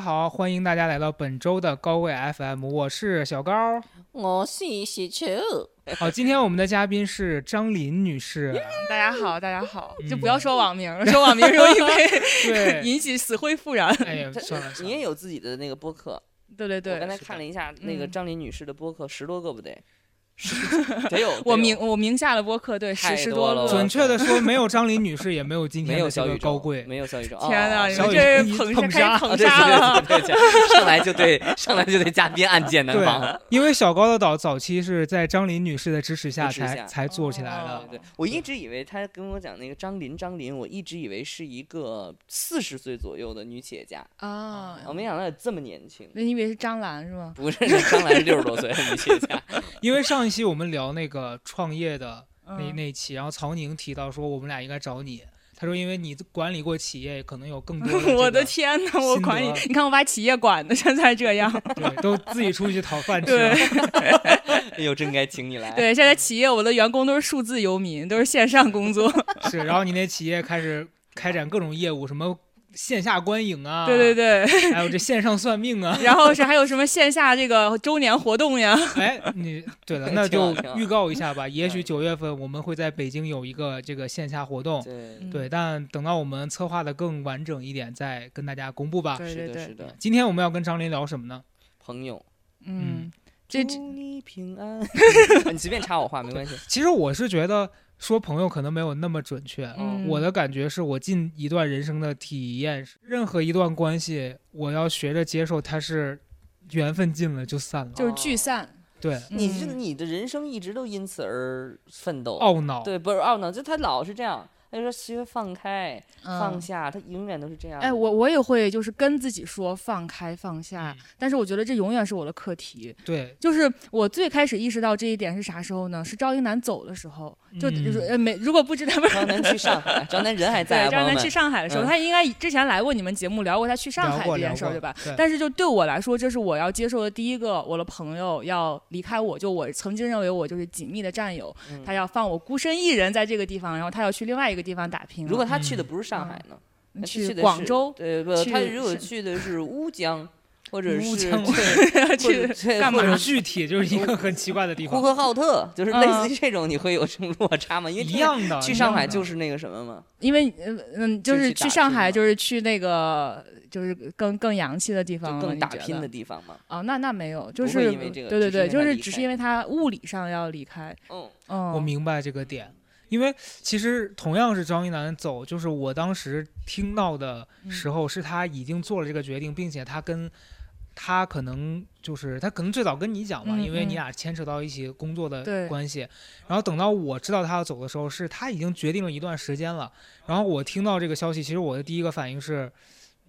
家好，欢迎大家来到本周的高位 FM，我是小高。我是喜球，好，今天我们的嘉宾是张琳女士。大家好，大家好，就嗯不要说网名了，说网名容易被对，引起死灰复燃。哎呀，算了，你也有自己的那个播客。对对对我刚，才看了一下那个嗯张琳女士的播客，十多个不得，得有。得有 我名我名下的播客对十太十多了准确的说，没有张琳女士，也没有今天的这个有小宇宙，高贵。没有小宇宙。天哪，哪，你这是捧捧杀捧杀了。对对对对，上来就对上来就对嘉宾按键难防。对，因为小高的岛早期是在张琳女士的支持下才才做起来的哦。对对，我一直以为他跟我讲那个张琳，张琳，我一直以为是一个四十岁左右的女企业家，啊我没想到有这么年轻。那你以为是张兰是吗？不是，张兰是六十多岁的女企业家。因为上一期我们聊那个创业的那嗯那一期，然后曹宁提到说我们俩应该找你，他说因为你管理过企业，可能有更多的 这个我的天哪，我管理，你看我把企业管的现在这 样。对，都自己出去讨饭吃了。哎呦，真该请你来。对，现在企业我的员工都是数字游民，都是线上工作。是，然后你那企业开始开展各种业务，什么线下观影啊，对对对，还有 这线上算命啊。然后是还有什么线下这个周年活动呀？哎，你对了，那就预告一下吧。也许嗯九月份我们会在北京有一个这个线下活动，对，嗯对，但等到我们策划的更完整一点，再跟大家公布吧。是的，是，的，今天我们要跟张琳聊什么呢？朋友，嗯，这祝你平安。你随便插我话没关系。其实我是觉得说朋友可能没有那么准确，嗯我的感觉是我近一段人生的体验，任何一段关系，我要学着接受它是缘分尽了就散了。就是聚散。对，你是嗯你的人生一直都因此而奋斗。懊恼。对，不是懊恼，就他老是这样，他就说学放开、放嗯下，他永远都是这样。哎，我我也会就是跟自己说放开放下，嗯但是我觉得这永远是我的课题。对，就是我最开始意识到这一点是啥时候呢？是赵英男走的时候，就嗯就是呃没如果不知道不是。张楠去上海，张楠人还在对，啊，张楠去。上海的时候，嗯他应该之前来过你们节目聊过他去上海这件事儿，对吧？对但是就对我来说，这是我要接受的第一个，我的朋友要离开我，就我曾经认为我就是紧密的战友，嗯他要放我孤身一人在这个地方，然后他要去另外一个地方打拼。如果他去的嗯不是上海呢？那去广州对不？去他如果去的是乌江，或者是去 干嘛具体，就是一个很奇怪的地方，呼和浩特，就是类嗯似于这种，你会有什么落差吗？因为一样的。去上海就是那个什么吗，因为嗯嗯，就就是去上海，就是去那个就是更更洋气的地方，更打拼的地方嘛。啊，那那没有，就是因为这个对对对，就是只是因为他物理上要离开，嗯，嗯，我明白这个点，因为其实同样是张一楠走，就是我当时听到的嗯时候，是他已经做了这个决定，并且他跟他可能就是他可能最早跟你讲嘛，嗯因为你嗯俩牵扯到一起工作的关系。然后等到我知道他要走的时候，是他已经决定了一段时间了。然后我听到这个消息，其实我的第一个反应是，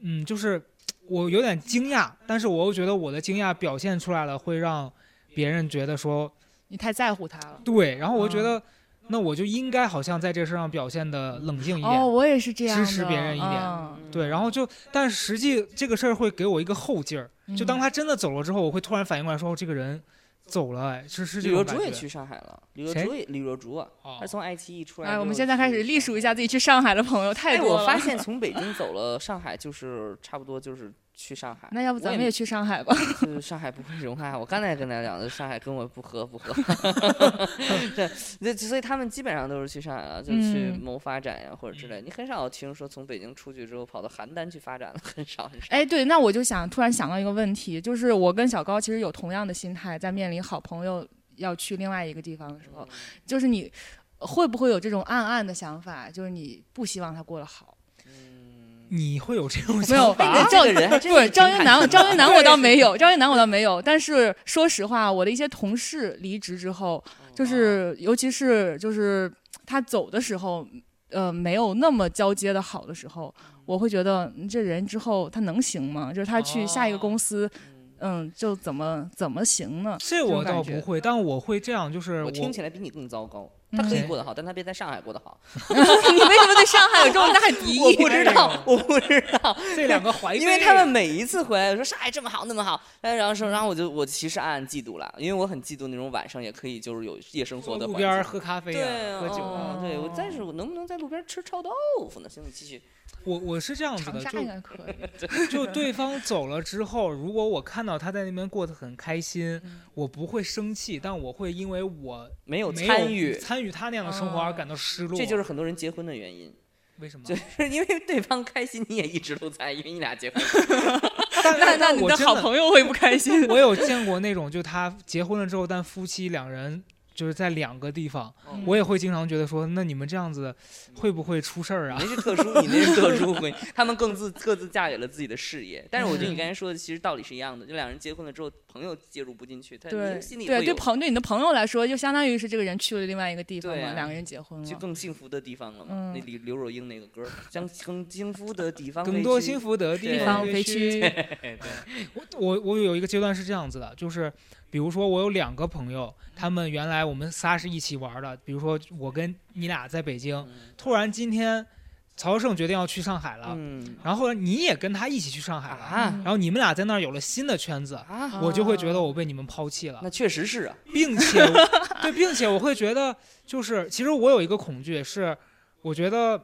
嗯，就是我有点惊讶，但是我又觉得我的惊讶表现出来了，会让别人觉得说你太在乎他了。对，然后我就觉嗯得，那我就应该好像在这个事上表现的冷静一点，哦，我也是这样，支持别人一点嗯对，然后就，但实际这个事儿会给我一个后劲儿，就当嗯他真的走了之后，我会突然反应过来说，哦这个人走了，哎，是是这李若种感觉。竹也去上海了，李若谁竹也李若竹他从爱奇艺出来哎，我们现在开始隶数一下自己去上海的朋友，太哎，多了。我发现从北京走了上海，就是差不多就是去上海。那要不咱们也去上海吧？就是上海不会融洽。我刚才跟大家讲的，上海跟我不合不合。这这所以他们基本上都是去上海了，就去嗯谋发展呀或者之类。你很少听说从北京出去之后跑到邯郸去发展的，很少很少。哎，对，那我就想突然想到一个问题，就是我跟小高其实有同样的心态，在面临好朋友要去另外一个地方的时候，就是你会不会有这种暗暗的想法，就是你不希望他过得好？你会有这种没有想法？哎赵这个人不是是赵英男，挺坦诚的赵英男我倒没有，赵英男我倒没有。但是说实话，我的一些同事离职之后，就是尤其是就是他走的时候，呃，没有那么交接的好的时候，我会觉得嗯这人之后他能行吗？就是他去下一个公司，嗯，就怎么怎么行呢？这我倒不会，但我会这样，就是我听起来比你更糟糕。他可以嗯过得好，但他别在上海过得好。你为什么对上海有这么大敌意？我不知哎道，我不知道，这两个怀因为他们每一次回来说上海这么好那么好，哎，然后说，然后我就我其实暗暗嫉妒了，因为我很嫉妒那种晚上也可以就是有夜生活的路边。喝咖啡对啊，喝酒哦啊。对我，但是我能不能在路边吃臭豆腐呢？行，你继续。我我是这样子长的。就 就对方走了之后，如果我看到他在那边过得很开心，嗯我不会生气，但我会因为我没有参与，参与他那样的生活而感到失落。这就是很多人结婚的原因，为什么？就是因为对方开心，你也一直都在，因为你俩结婚。但那那你的好朋友会不开心？我有见过那种，就他结婚了之后，但夫妻两人就是在两个地方，嗯我也会经常觉得说，那你们这样子会不会出事儿啊你？那是特殊，你那是特殊婚姻，他们更自各自嫁给了自己的事业。但是我觉得你刚才说的其实道理是一样的，就两人结婚了之后，朋友介入不进去，他心里对，对朋对你的朋友来说，就相当于是这个人去了另外一个地方嘛，两个人结婚就了。更幸福的地方了嘛。嗯那李刘若英那个歌儿，向更幸福的地方更多幸福的地对方飞去。去，我我我有一个阶段是这样子的，就是比如说我有两个朋友，他们原来我们仨是一起玩的，比如说我跟你俩在北京，突然今天曹胜决定要去上海了，嗯然后你也跟他一起去上海了，啊然后你们俩在那儿有了新的圈子，啊，我就会觉得我被你们抛弃了，那确实是啊。并且对，并且我会觉得就是其实我有一个恐惧是，我觉得。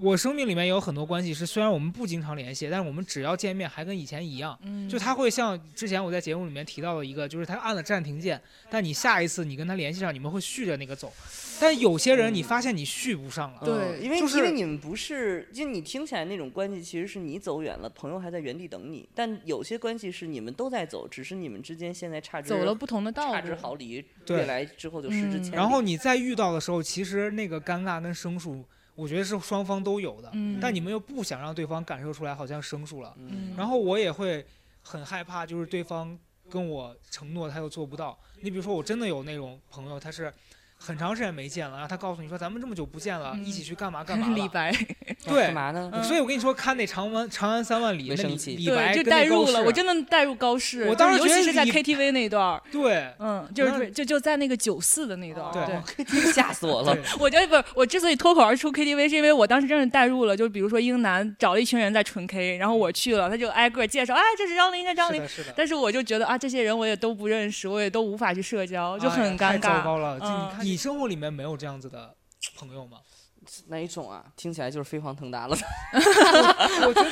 我生命里面有很多关系是，虽然我们不经常联系，但是我们只要见面还跟以前一样。嗯就他会像之前我在节目里面提到的一个，就是他按了暂停键，但你下一次你跟他联系上，你们会续着那个走。但有些人你发现你续不上了，对嗯因为、就是因为你们不是，就你听起来那种关系，其实是你走远了，朋友还在原地等你。但有些关系是你们都在走，只是你们之间现在差之走了不同的道差之。毫厘，对未来之后就失之嗯千里。然后你再遇到的时候，其实那个尴尬跟生疏，我觉得是双方都有的。嗯，但你们又不想让对方感受出来好像生疏了，嗯，然后我也会很害怕，就是对方跟我承诺他又做不到。你比如说，我真的有那种朋友，他是很长时间没见了，然后他告诉你说咱们这么久不见了，嗯一起去干嘛干嘛了。李白，对 干嘛呢？嗯所以我跟你说，看那长安长安三万里，那李白对，就代入了，我真的代入高适。我当时尤其是在 KTV 那段，对嗯，就是那就就在那个九四的那段儿，对对。吓死我了。我觉得不是，我之所以脱口而出 KTV，是因为我当时真的代入了，就比如说英男找了一群人在纯 K，然后我去了，他就挨个介绍，哎，这是张琳，这是张琳。是的，是的，但是我就觉得啊，这些人我也都不认识，我也都无法去社交，就很哎呀太尴尬。糟糕了。嗯看，你生活里面没有这样子的朋友吗？哪一种啊？听起来就是飞黄腾达了。我觉得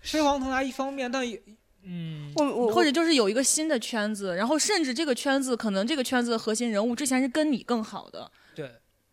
飞黄腾达一方面，但也嗯，我我或者就是有一个新的圈子，然后甚至这个圈子可能这个圈子的核心人物之前是跟你更好的，对，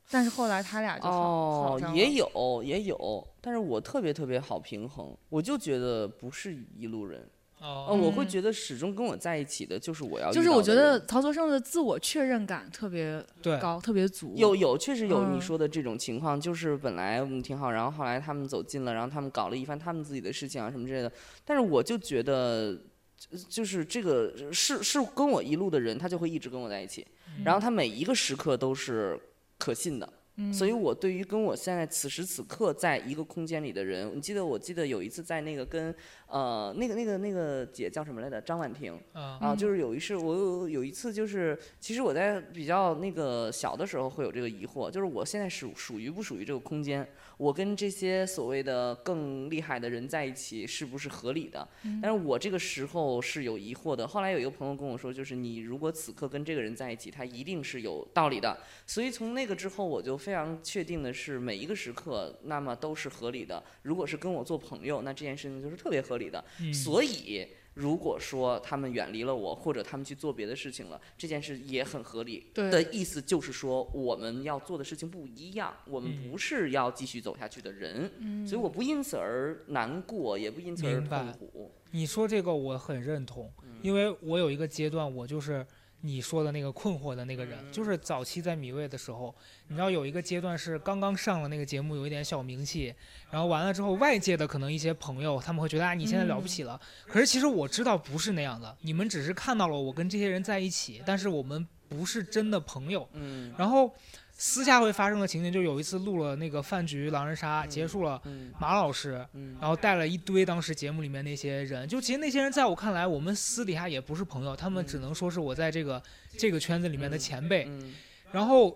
但是后来他俩就好好哦也有也有，但是我特别特别好平衡，我就觉得不是一路人。呃，哦，嗯我会觉得始终跟我在一起的就是我要就是我觉得曹泽胜的自我确认感特别对，高，特别足。有有确实有你嗯说的这种情况，就是本来我们挺好，然后后来他们走近了，然后他们搞了一番他们自己的事情啊什么之类的，但是我就觉得。就就是这个是是跟我一路的人，他就会一直跟我在一起，然后他每一个时刻都是可信的，嗯所以我对于跟我现在此时此刻在一个空间里的人，你记得我记得有一次在那个跟呃那个那个那个姐叫什么来着，张婉婷，啊，啊，就是有一次，我有有一次就是，其实我在比较那个小的时候会有这个疑惑，就是我现在属属于不属于这个空间？我跟这些所谓的更厉害的人在一起是不是合理的？但是我这个时候是有疑惑的。后来有一个朋友跟我说，就是你如果此刻跟这个人在一起，他一定是有道理的。所以从那个之后，我就非常确定的是，每一个时刻那么都是合理的。如果是跟我做朋友，那这件事情就是特别合理的。嗯所以，如果说他们远离了我，或者他们去做别的事情了，这件事也很合理。对的意思就是说，我们要做的事情不一样，我们嗯不是要继续走下去的人，嗯所以我不因此而难过，也不因此而痛苦。你说这个我很认同，嗯因为我有一个阶段，我就是你说的那个困惑的那个人，嗯就是早期在米未的时候，你知道有一个阶段是刚刚上了那个节目，有一点小名气，然后完了之后，外界的可能一些朋友他们会觉得啊你现在了不起了，可是其实我知道不是那样的，你们只是看到了我跟这些人在一起，但是我们不是真的朋友，嗯。然后。私下会发生的情景，就有一次录了那个饭局狼人杀，结束了，嗯马老师，嗯然后带了一堆当时节目里面那些人，就其实那些人在我看来，我们私底下也不是朋友，他们只能说是我在这个这个圈子里面的前辈。嗯然后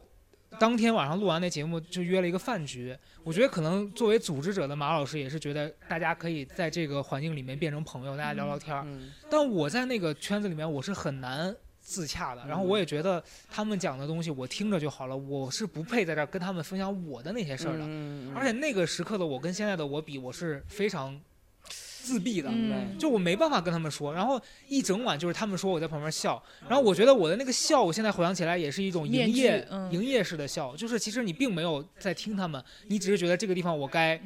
当天晚上录完那节目，就约了一个饭局。我觉得可能作为组织者的马老师也是觉得大家可以在这个环境里面变成朋友，大家聊聊天儿。嗯但我在那个圈子里面，我是很难自洽的。然后我也觉得他们讲的东西我听着就好了，我是不配在这儿跟他们分享我的那些事儿的。嗯而且那个时刻的我跟现在的我比，我是非常自闭的。嗯，就我没办法跟他们说，然后一整晚就是他们说我在旁边笑，然后我觉得我的那个笑，我现在回想起来也是一种营业、嗯营业式的笑，就是其实你并没有在听他们，你只是觉得这个地方我该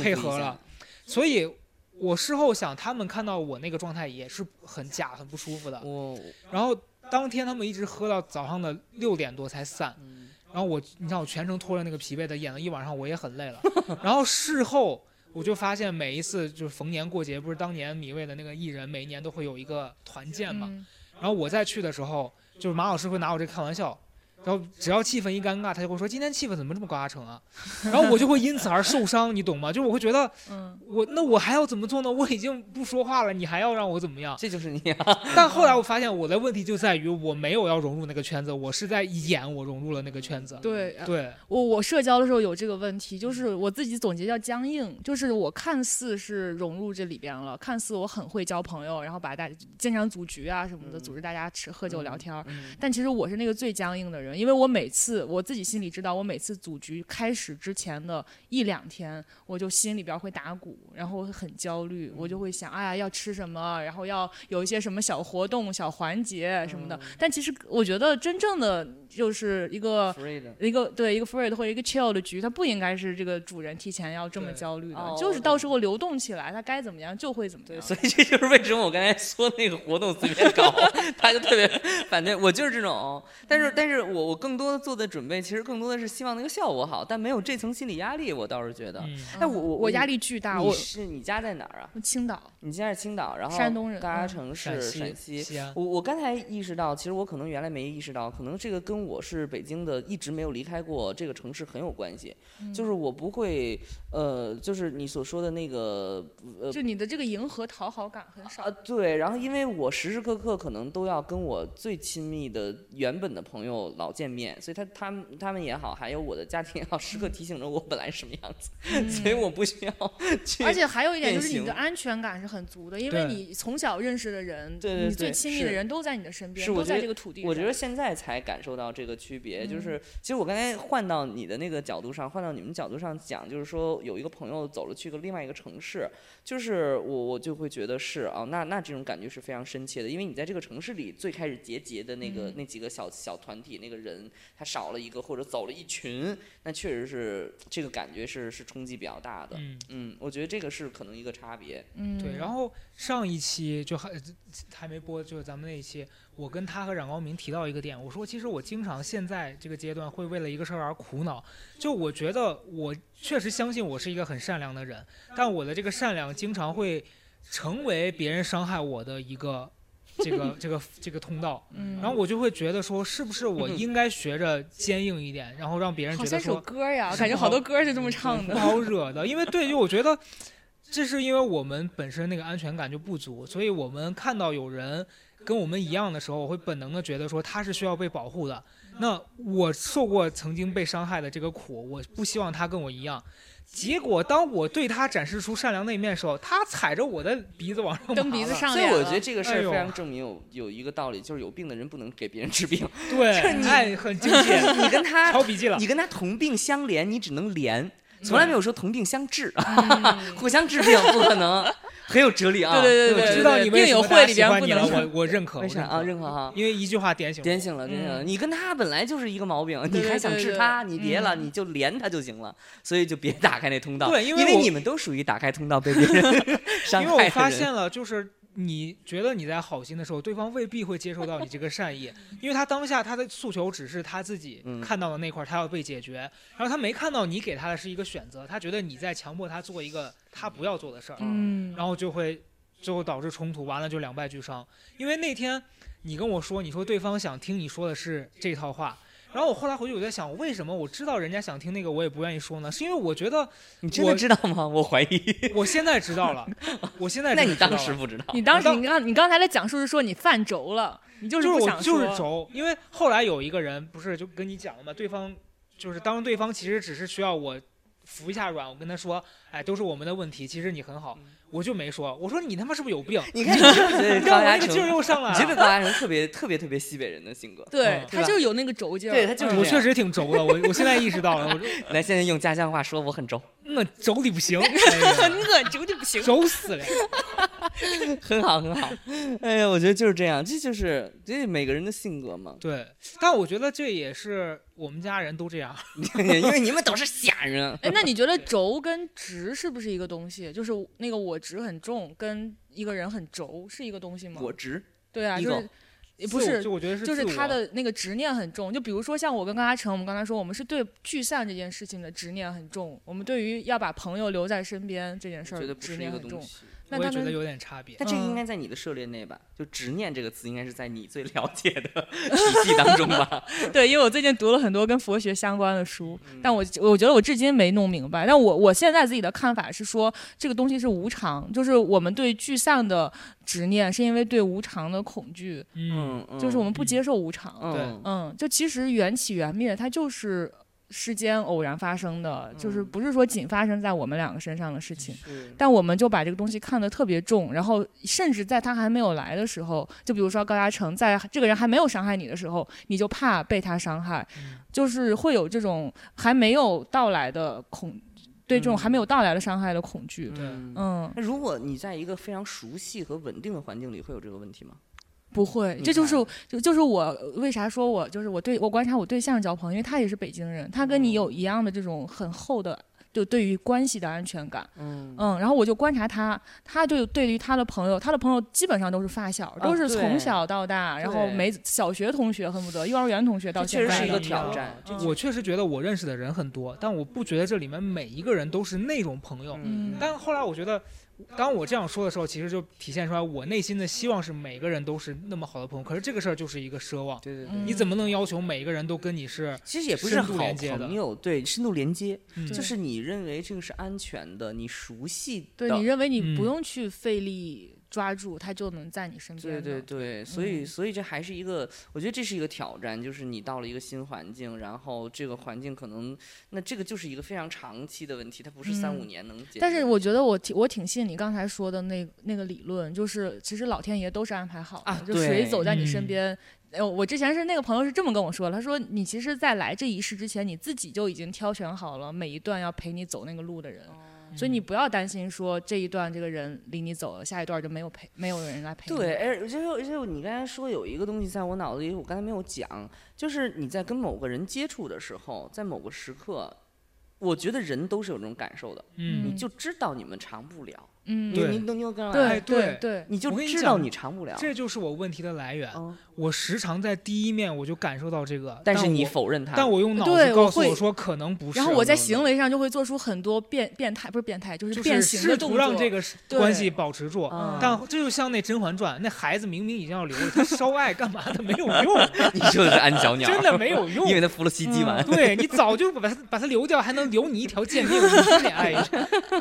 配合了，所以我事后想，他们看到我那个状态也是很假、很不舒服的。我然后当天他们一直喝到早上的六点多才散，嗯然后我，你看我全程拖着那个疲惫的演了一晚上，我也很累了。然后事后我就发现，每一次就是逢年过节，不是当年米未的那个艺人每一年都会有一个团建嘛。嗯然后我再去的时候，就是马老师会拿我这开玩笑。然后只要气氛一尴尬，他就会说今天气氛怎么这么高大成啊？然后我就会因此而受伤，你懂吗？就是我会觉得嗯我那我还要怎么做呢？我已经不说话了，你还要让我怎么样？这就是你啊！但后来我发现我的问题就在于我没有要融入那个圈子，我是在演我融入了那个圈子。对，呃对，我我社交的时候有这个问题，就是我自己总结叫僵硬，就是我看似是融入这里边了，看似我很会交朋友，然后把大家经常组局啊什么的，嗯组织大家吃喝酒聊天儿。嗯但其实我是那个最僵硬的人，因为我每次我自己心里知道，我每次组局开始之前的一两天，我就心里边会打鼓，然后我会很焦虑，我就会想，哎呀要吃什么，然后要有一些什么小活动、小环节什么的。但其实我觉得真正的就是一个，一个对一个 free 的或者一个 chill 的局，它不应该是这个主人提前要这么焦虑的，哦就是到时候流动起来，它该怎么样就会怎么，样。所以这就是为什么我刚才说那个活动随便搞，他就特别反对。我就是这种，但是但是我我更多的做的准备，其实更多的是希望那个效果好，但没有这层心理压力，我倒是觉得。嗯，哎，我我我压力巨大，你我是你家在哪儿啊？青岛你现在是青岛，然后山东人嗯大家城市陕陕西。我我刚才意识到，其实我可能原来没意识到，可能这个跟我是北京的，一直没有离开过这个城市很有关系。嗯就是我不会，呃，就是你所说的那个，呃，就你的这个迎合讨好感很少啊，。对，然后因为我时时刻刻可能都要跟我最亲密的原本的朋友老见面，所以他他们他们也好，还有我的家庭也好，时刻提醒着我本来什么样子，所以我不需要去。嗯而且还有一点就是你的安全感是很足的，因为你从小认识的人，对对你最对亲密的人都在你的身边，都在这个土地上。我觉得现在才感受到这个区别，就嗯是其实我刚才换到你的那个角度上，换到你们角度上讲，就是说有一个朋友走了去个另外一个城市，就是我我就会觉得是啊，那那这种感觉是非常深切的，因为你在这个城市里最开始结结的那个、嗯那几个小小团体那个人，他少了一个或者走了一群，那确实是这个感觉是是冲击比较大的。嗯，嗯，我觉得这个是可能一个差别。嗯，对。然后上一期就还还没播，就是咱们那一期，我跟他和冉高明提到一个点，我说其实我经常现在这个阶段会为了一个事儿而苦恼，就我觉得我确实相信我是一个很善良的人，但我的这个善良经常会成为别人伤害我的一个这个这个这个通道。嗯，然后我就会觉得说，是不是我应该学着坚硬一点，然后让别人好像首觉得说歌呀，是感觉好好多歌是这么唱的。不好惹的，因为对，就我觉得这是因为我们本身那个安全感就不足，所以我们看到有人跟我们一样的时候，我会本能的觉得说他是需要被保护的。那我受过曾经被伤害的这个苦，我不希望他跟我一样。结果当我对他展示出善良那一面的时候，他踩着我的鼻子往上蹬鼻子爬了所以我觉得这个事儿非常证明有有一个道理，就是有病的人不能给别人治病。对，你哎，很经典，你跟他抄笔记了你。跟他同病相怜，你只能怜，从来没有说同病相治，嗯 互相治病不可能，很有哲理啊。对对对知道你为病友什么大家会里边喜欢你了，不能说我我认可，我为啥啊？认可，哈。因为一句话点醒了。点醒了，点醒了！嗯你跟他本来就是一个毛病，你还想治他，你别了，嗯你就连他就行了，所以就别打开那通道。对因为你们都属于打开通道被别人 伤因为我害的人。发现了，就是你觉得你在好心的时候，对方未必会接受到你这个善意，因为他当下他的诉求只是他自己嗯看到的那块儿，他要被解决，然后他没看到你给他的是一个选择，他觉得你在强迫他做一个他不要做的事儿，嗯，然后就会最后导致冲突，完了就两败俱伤。因为那天你跟我说，你说对方想听你说的是这套话。然后我后来回去我在想，为什么我知道人家想听那个，我也不愿意说呢？是因为我觉得你真的我知道吗？我怀疑。我现在知道了，我现在那你真的知道了当时不知道？你当时你刚你刚才的讲述是说你犯轴了，你就是就是我不想说。就是轴，因为后来有一个人不是就跟你讲了嘛，对方就是当对方其实只是需要我服一下软，我跟他说，哎，都是我们的问题，其实你很好，我就没说，我说你他妈是不是有病？你看，你觉不觉得高让我？那个劲儿又上来你觉不觉得了。高嘉诚特别特别特别西北人的性格？对嗯他就是有那个轴劲儿，对他就是我确实挺轴的，我我现在意识到了，我说 来，现在用家乡话说，我很轴，那轴的不行，我轴的不行。轴死了。很好很好。哎呀，我觉得就是这样，这就是这是每个人的性格嘛。对，但我觉得这也是我们家人都这样。因为你们都是瞎人。哎，那你觉得轴跟直是不是一个东西？就是那个我值很重，跟一个人很轴是一个东西吗？我值，对啊，就是也不是就我觉得是就是他的那个执念很重。就比如说像我跟高嘉诚，我们刚才说我们是对聚散这件事情的执念很重，我们对于要把朋友留在身边这件事儿执念很重。我也觉得有点差别。那这个应嗯该在你的涉猎内吧？就执念这个词，应该是在你最了解的体系当中吧？对，因为我最近读了很多跟佛学相关的书，嗯但我我觉得我至今没弄明白。但我我现在自己的看法是说，这个东西是无常，就是我们对聚散的执念，是因为对无常的恐惧，嗯，嗯，就是我们不嗯接受无常。嗯，嗯，就其实缘起缘灭，它就是世间偶然发生的，就是嗯不是说仅发生在我们两个身上的事情。但我们就把这个东西看得特别重，然后甚至在他还没有来的时候，就比如说高嘉诚，在这个人还没有伤害你的时候，你就怕被他伤害，嗯就是会有这种还没有到来的恐，对这种还没有到来的伤害的恐惧。嗯嗯，那如果你在一个非常熟悉和稳定的环境里，会有这个问题吗？不会，这就是就就是我为啥说我就是我对我观察我对象交朋友，因为他也是北京人，他跟你有一样的这种很厚的。就对于关系的安全感，嗯。嗯，然后我就观察他，他就对于他的朋友，他的朋友基本上都是发小，都是从小到大，然后对没小学同学恨不得幼儿园同学到这确实是一个挑战这我确实觉得我认识的人很多，但我不觉得这里面每一个人都是那种朋友。嗯。但后来我觉得，当我这样说的时候，其实就体现出来我内心的希望是每个人都是那么好的朋友。可是这个事儿就是一个奢望，对对你怎么能要求每一个人都跟你是？其实也不是好的朋友，对，深度连接，嗯就是你认为这个是安全的，你熟悉的，对你认为你不嗯用去费力抓住，他就能在你身边对。对对，所以嗯所以这还是一个，我觉得这是一个挑战，就是你到了一个新环境，然后这个环境可能，那这个就是一个非常长期的问题，它不是三五嗯年能解决的。但是我觉得我挺我挺信你刚才说的那那个理论，就是其实老天爷都是安排好的，啊就谁对走在你身嗯边。呃，我之前是那个朋友是这么跟我说的，他说你其实，在来这一世之前，你自己就已经挑选好了每一段要陪你走那个路的人，所以你不要担心说这一段这个人离你走了，下一段就没有陪没有人来陪你。对，而且而且你刚才说有一个东西在我脑子里，我刚才没有讲，就是你在跟某个人接触的时候，在某个时刻，我觉得人都是有这种感受的，嗯，你就知道你们长不了，嗯，你对你懂你有跟对哎对你就我跟你知道讲你尝不了，这就是我问题的来源。嗯，我时常在第一面我就感受到这个，但是你我否认它，但我用脑子告诉我说可能不是。然后我在行为上就会做出很多变变态，不是变态，就是变形试图。让这个关系保持住。嗯但这就像那《甄嬛传》，那孩子明明已经要留了，他烧爱干嘛的没有用，你说的是安小鸟，真的没有用 因。为他服了西鸡丸。对你早就把他把他留掉，还能留你一条贱命，你爱？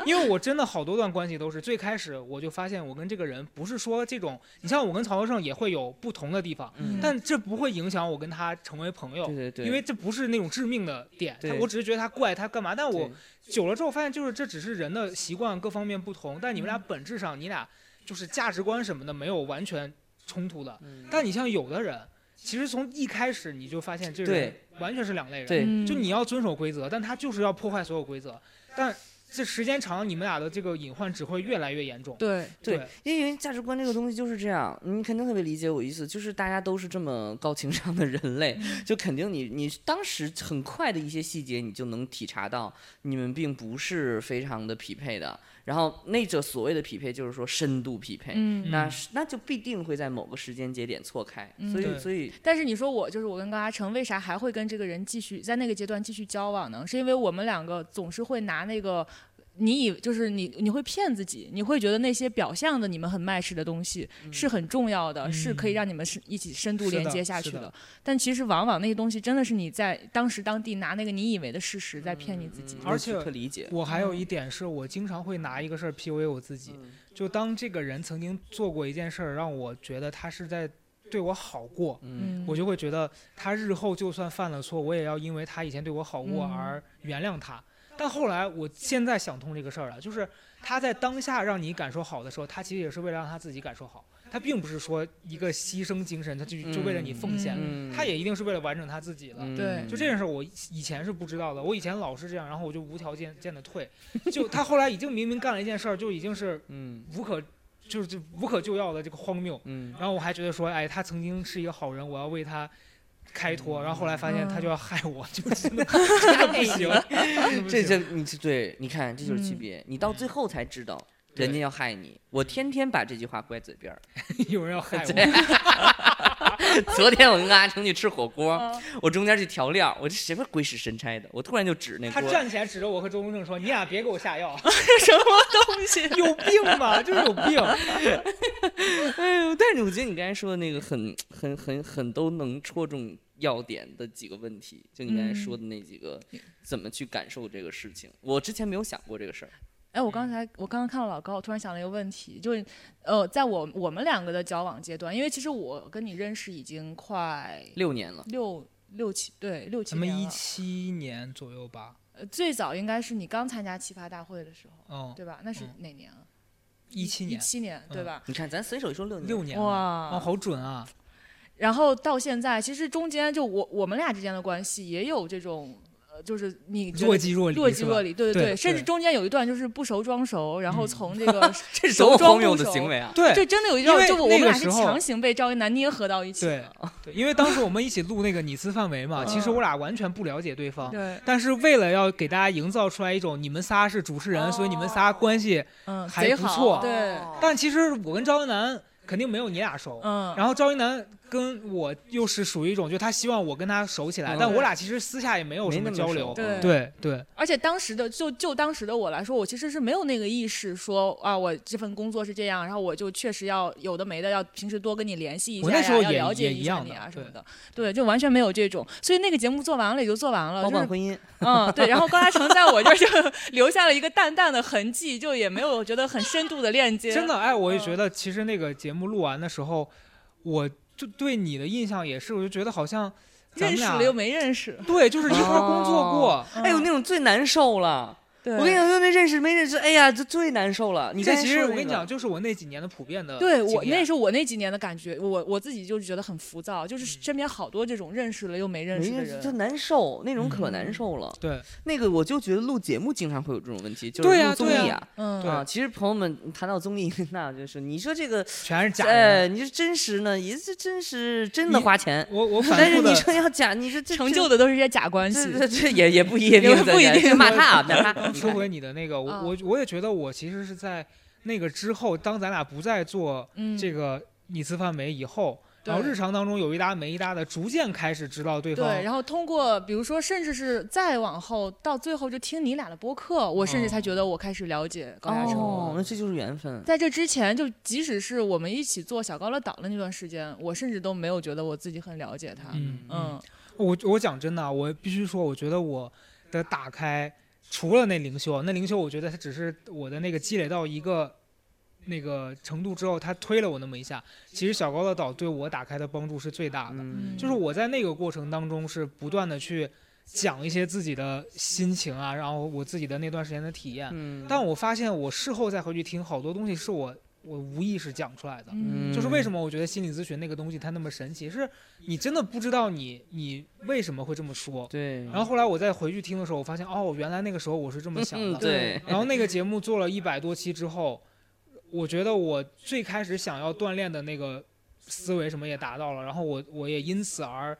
因为我真的好多段关系都是最开始我就发现我跟这个人不是说这种，你像我跟曹德胜也会有不同的地方，嗯但这不会影响我跟他成为朋友。对对对，因为这不是那种致命的点，他我只是觉得他怪他干嘛，但我久了之后发现，就是这只是人的习惯各方面不同，但你们俩嗯本质上你俩就是价值观什么的没有完全冲突的。嗯但你像有的人，其实从一开始你就发现这人完全是两类人，就你要遵守规则，但他就是要破坏所有规则，但这时间长，你们俩的这个隐患只会越来越严重。对对，因为价值观这个东西就是这样，你肯定特别理解我意思，就是大家都是这么高情商的人类，嗯就肯定你你当时很快的一些细节，你就能体察到你们并不是非常的匹配的。然后那者所谓的匹配，就是说深度匹配，嗯。那那就必定会在某个时间节点错开。嗯所以所以但是你说我就是我跟高阿成，为啥还会跟这个人继续在那个阶段继续交往呢？是因为我们两个总是会拿那个。你以就是你你会骗自己，你会觉得那些表象的你们很 match 的东西是很重要的，是可以嗯让你们是一起深度连接下去是的但其实往往那些东西真的是你在当时当地拿那个你以为的事实在骗你自己。嗯而且理解，我还有一点是我经常会拿一个事儿 PUA 我自己，嗯就当这个人曾经做过一件事儿，让我觉得他是在对我好过，嗯我就会觉得他日后就算犯了错，我也要因为他以前对我好过嗯而原谅他。但后来我现在想通这个事儿了，就是他在当下让你感受好的时候，他其实也是为了让他自己感受好，他并不是说一个牺牲精神，他就就为了你奉献，嗯，他也一定是为了完整他自己的。嗯对就这件事，我以前是不知道的。我以前老是这样，然后我就无条件件的退。就他后来已经明明干了一件事儿，就已经是嗯无可，就是就无可救药的这个荒谬。嗯然后我还觉得说，哎，他曾经是一个好人，我要为他开脱。然后后来发现他就要害我，就真的 真的不行，这行。这你是对，你看这就是区嗯。别，你到最后才知道对人家要害你。我天天把这句话挂在嘴边儿。有人要害 对我。昨天我跟阿成去吃火锅，嗯我中间去调料，我这什么鬼使神差的，我突然就指那锅。他站起来指着我和周公正说：“你俩别给我下药，什么东西？有病吧？就是有病。哎呦，但是我觉得你刚才说的那个很很很很都能戳中要点的几个问题，就你刚才说的那几个，怎么去感受这个事情，我之前没有想过这个事儿。哎，我刚才我刚刚看到老高，我突然想了一个问题，就是呃，在我我们两个的交往阶段，因为其实我跟你认识已经快六年了，六六七对六七咱们一。七年左右吧，呃最早应该是你刚参加奇葩大会的时候，嗯，对吧？那是嗯哪年啊？一七年，一七年，对嗯吧？你看咱随手一说六年，六年，哇哦，好准啊！然后到现在，其实中间就我我们俩之间的关系也有这种，呃，就是你若即若离，若即若离，对对对，甚至中间有一段就是不熟装熟，然后嗯。从这个 这是多么熟装荒谬的行为啊！对。这真的有一因为段，就我那们俩是个时候强行被赵一楠捏合到一起对的。对，因为当时我们一起录那个你词范围嘛，其实嗯。我俩完全不了解对方，对，但是为了要给大家营造出来一种你们仨是主持人，所以你们仨关系，嗯，还好不错对，但其实我跟赵一楠肯定没有你俩熟。嗯，然后赵一楠跟我又是属于一种，就他希望我跟他熟起来，嗯。但我俩其实私下也没有什么交流。对。对对。而且当时的就就当时的我来说，我其实是没有那个意识说啊，我这份工作是这样，然后我就确实要有的没的，要平时多跟你联系一下呀，我那时候也要了解一一下你样的对啊什么的，对，就完全没有这种，所以那个节目做完了也就做完了，就是包办婚姻，嗯，对，然后高嘉诚在我这儿就 留下了一个淡淡的痕迹，就也没有觉得很深度的链接。真的，哎，我也嗯。觉得其实那个节目录完的时候，我就对你的印象也是，我就觉得好像认识了又没认识。对，就是一块工作过。哦哎呦，那种最难受了。对，我跟你讲，就那认识没认识，哎呀，这最难受了。你这其实我跟你讲，，就是我那几年的普遍的对我那是我那几年的感觉，我我自己就觉得很浮躁，就是嗯身边好多这种认识了又没认识就。难受，那种可嗯难受了。对那个我就觉得录节目经常会有这种问题，就是录综艺啊。嗯，啊，其实朋友们谈到综艺，那就是你说这个，全是假呃，人。你说真实呢，也是真实真的花钱，我我反但是你说要假，你说这成就的都是一些假关系。这也也不一定，也不一定 这骂他啊，骂他。说回你的那个，我啊我我也觉得我其实是在那个之后，当咱俩不再做嗯，这个你次范围以后，然后日常当中有一搭没一搭的，逐渐开始知道对方。对，然后通过比如说，甚至是再往后到最后就听你俩的播客，我甚至才觉得我开始了解高嘉诚。哦，那这就是缘分。在这之前，就即使是我们一起做小高乐岛的那段时间，我甚至都没有觉得我自己很了解他。嗯嗯我我讲真的啊，我必须说，我觉得我的打开，除了那灵修，那灵修我觉得它只是我的那个积累到一个那个程度之后，它推了我那么一下。其实小高的岛对我打开的帮助是最大的，嗯，就是我在那个过程当中是不断的去讲一些自己的心情啊，然后我自己的那段时间的体验。嗯，但我发现我事后再回去听，好多东西是我我无意识讲出来的。嗯就是为什么我觉得心理咨询那个东西它那么神奇，是你真的不知道你你为什么会这么说。对，然后后来我再回去听的时候，我发现哦，原来那个时候我是这么想嗯的。对，然后那个节目做了一百多期之后，我觉得我最开始想要锻炼的那个思维什么也达到了，然后我我也因此而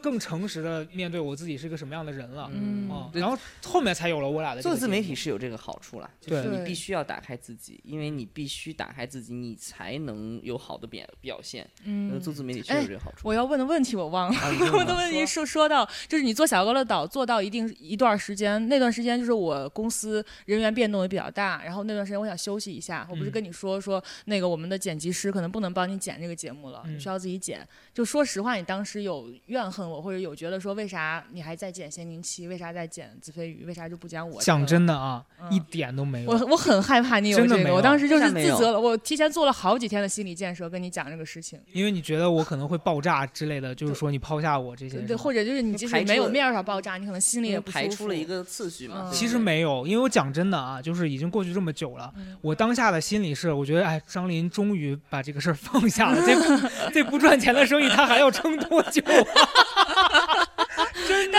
更诚实的面对我自己是个什么样的人了。嗯然后后面才有了我俩的做自媒体是有这个好处了，就是你必须要打开自己，因为你必须打开自己，你才能有好的表表现。呃嗯做自媒体确实有这个好处。我要问的问题我忘了。啊，我的问题是说到，就是你做小高乐岛做到一定一段时间，那段时间就是我公司人员变动也比较大，然后那段时间我想休息一下，我不是嗯跟你说说那个我们的剪辑师可能不能帮你剪这个节目了，嗯你需要自己剪。就说实话，你当时有怨恨我，或者有觉得说为啥你还在剪咸宁七，为啥在剪子非鱼，为啥就不讲我？讲真的啊，嗯一点都没有。我我很害怕你有这个，真的没有我当时就是自责了，我提前做了好几天的心理建设，跟你讲这个事情。因为你觉得我可能会爆炸之类的，就是说你抛下我这些。对，或者就是你即使没有面儿上爆炸，你可能心里也不排出了一个次序嘛。嗯其实没有，因为我讲真的啊，就是已经过去这么久了，嗯我当下的心理是，我觉得哎，张琳终于把这个事儿放下了，这不 这不赚钱的生意他还要撑多久啊？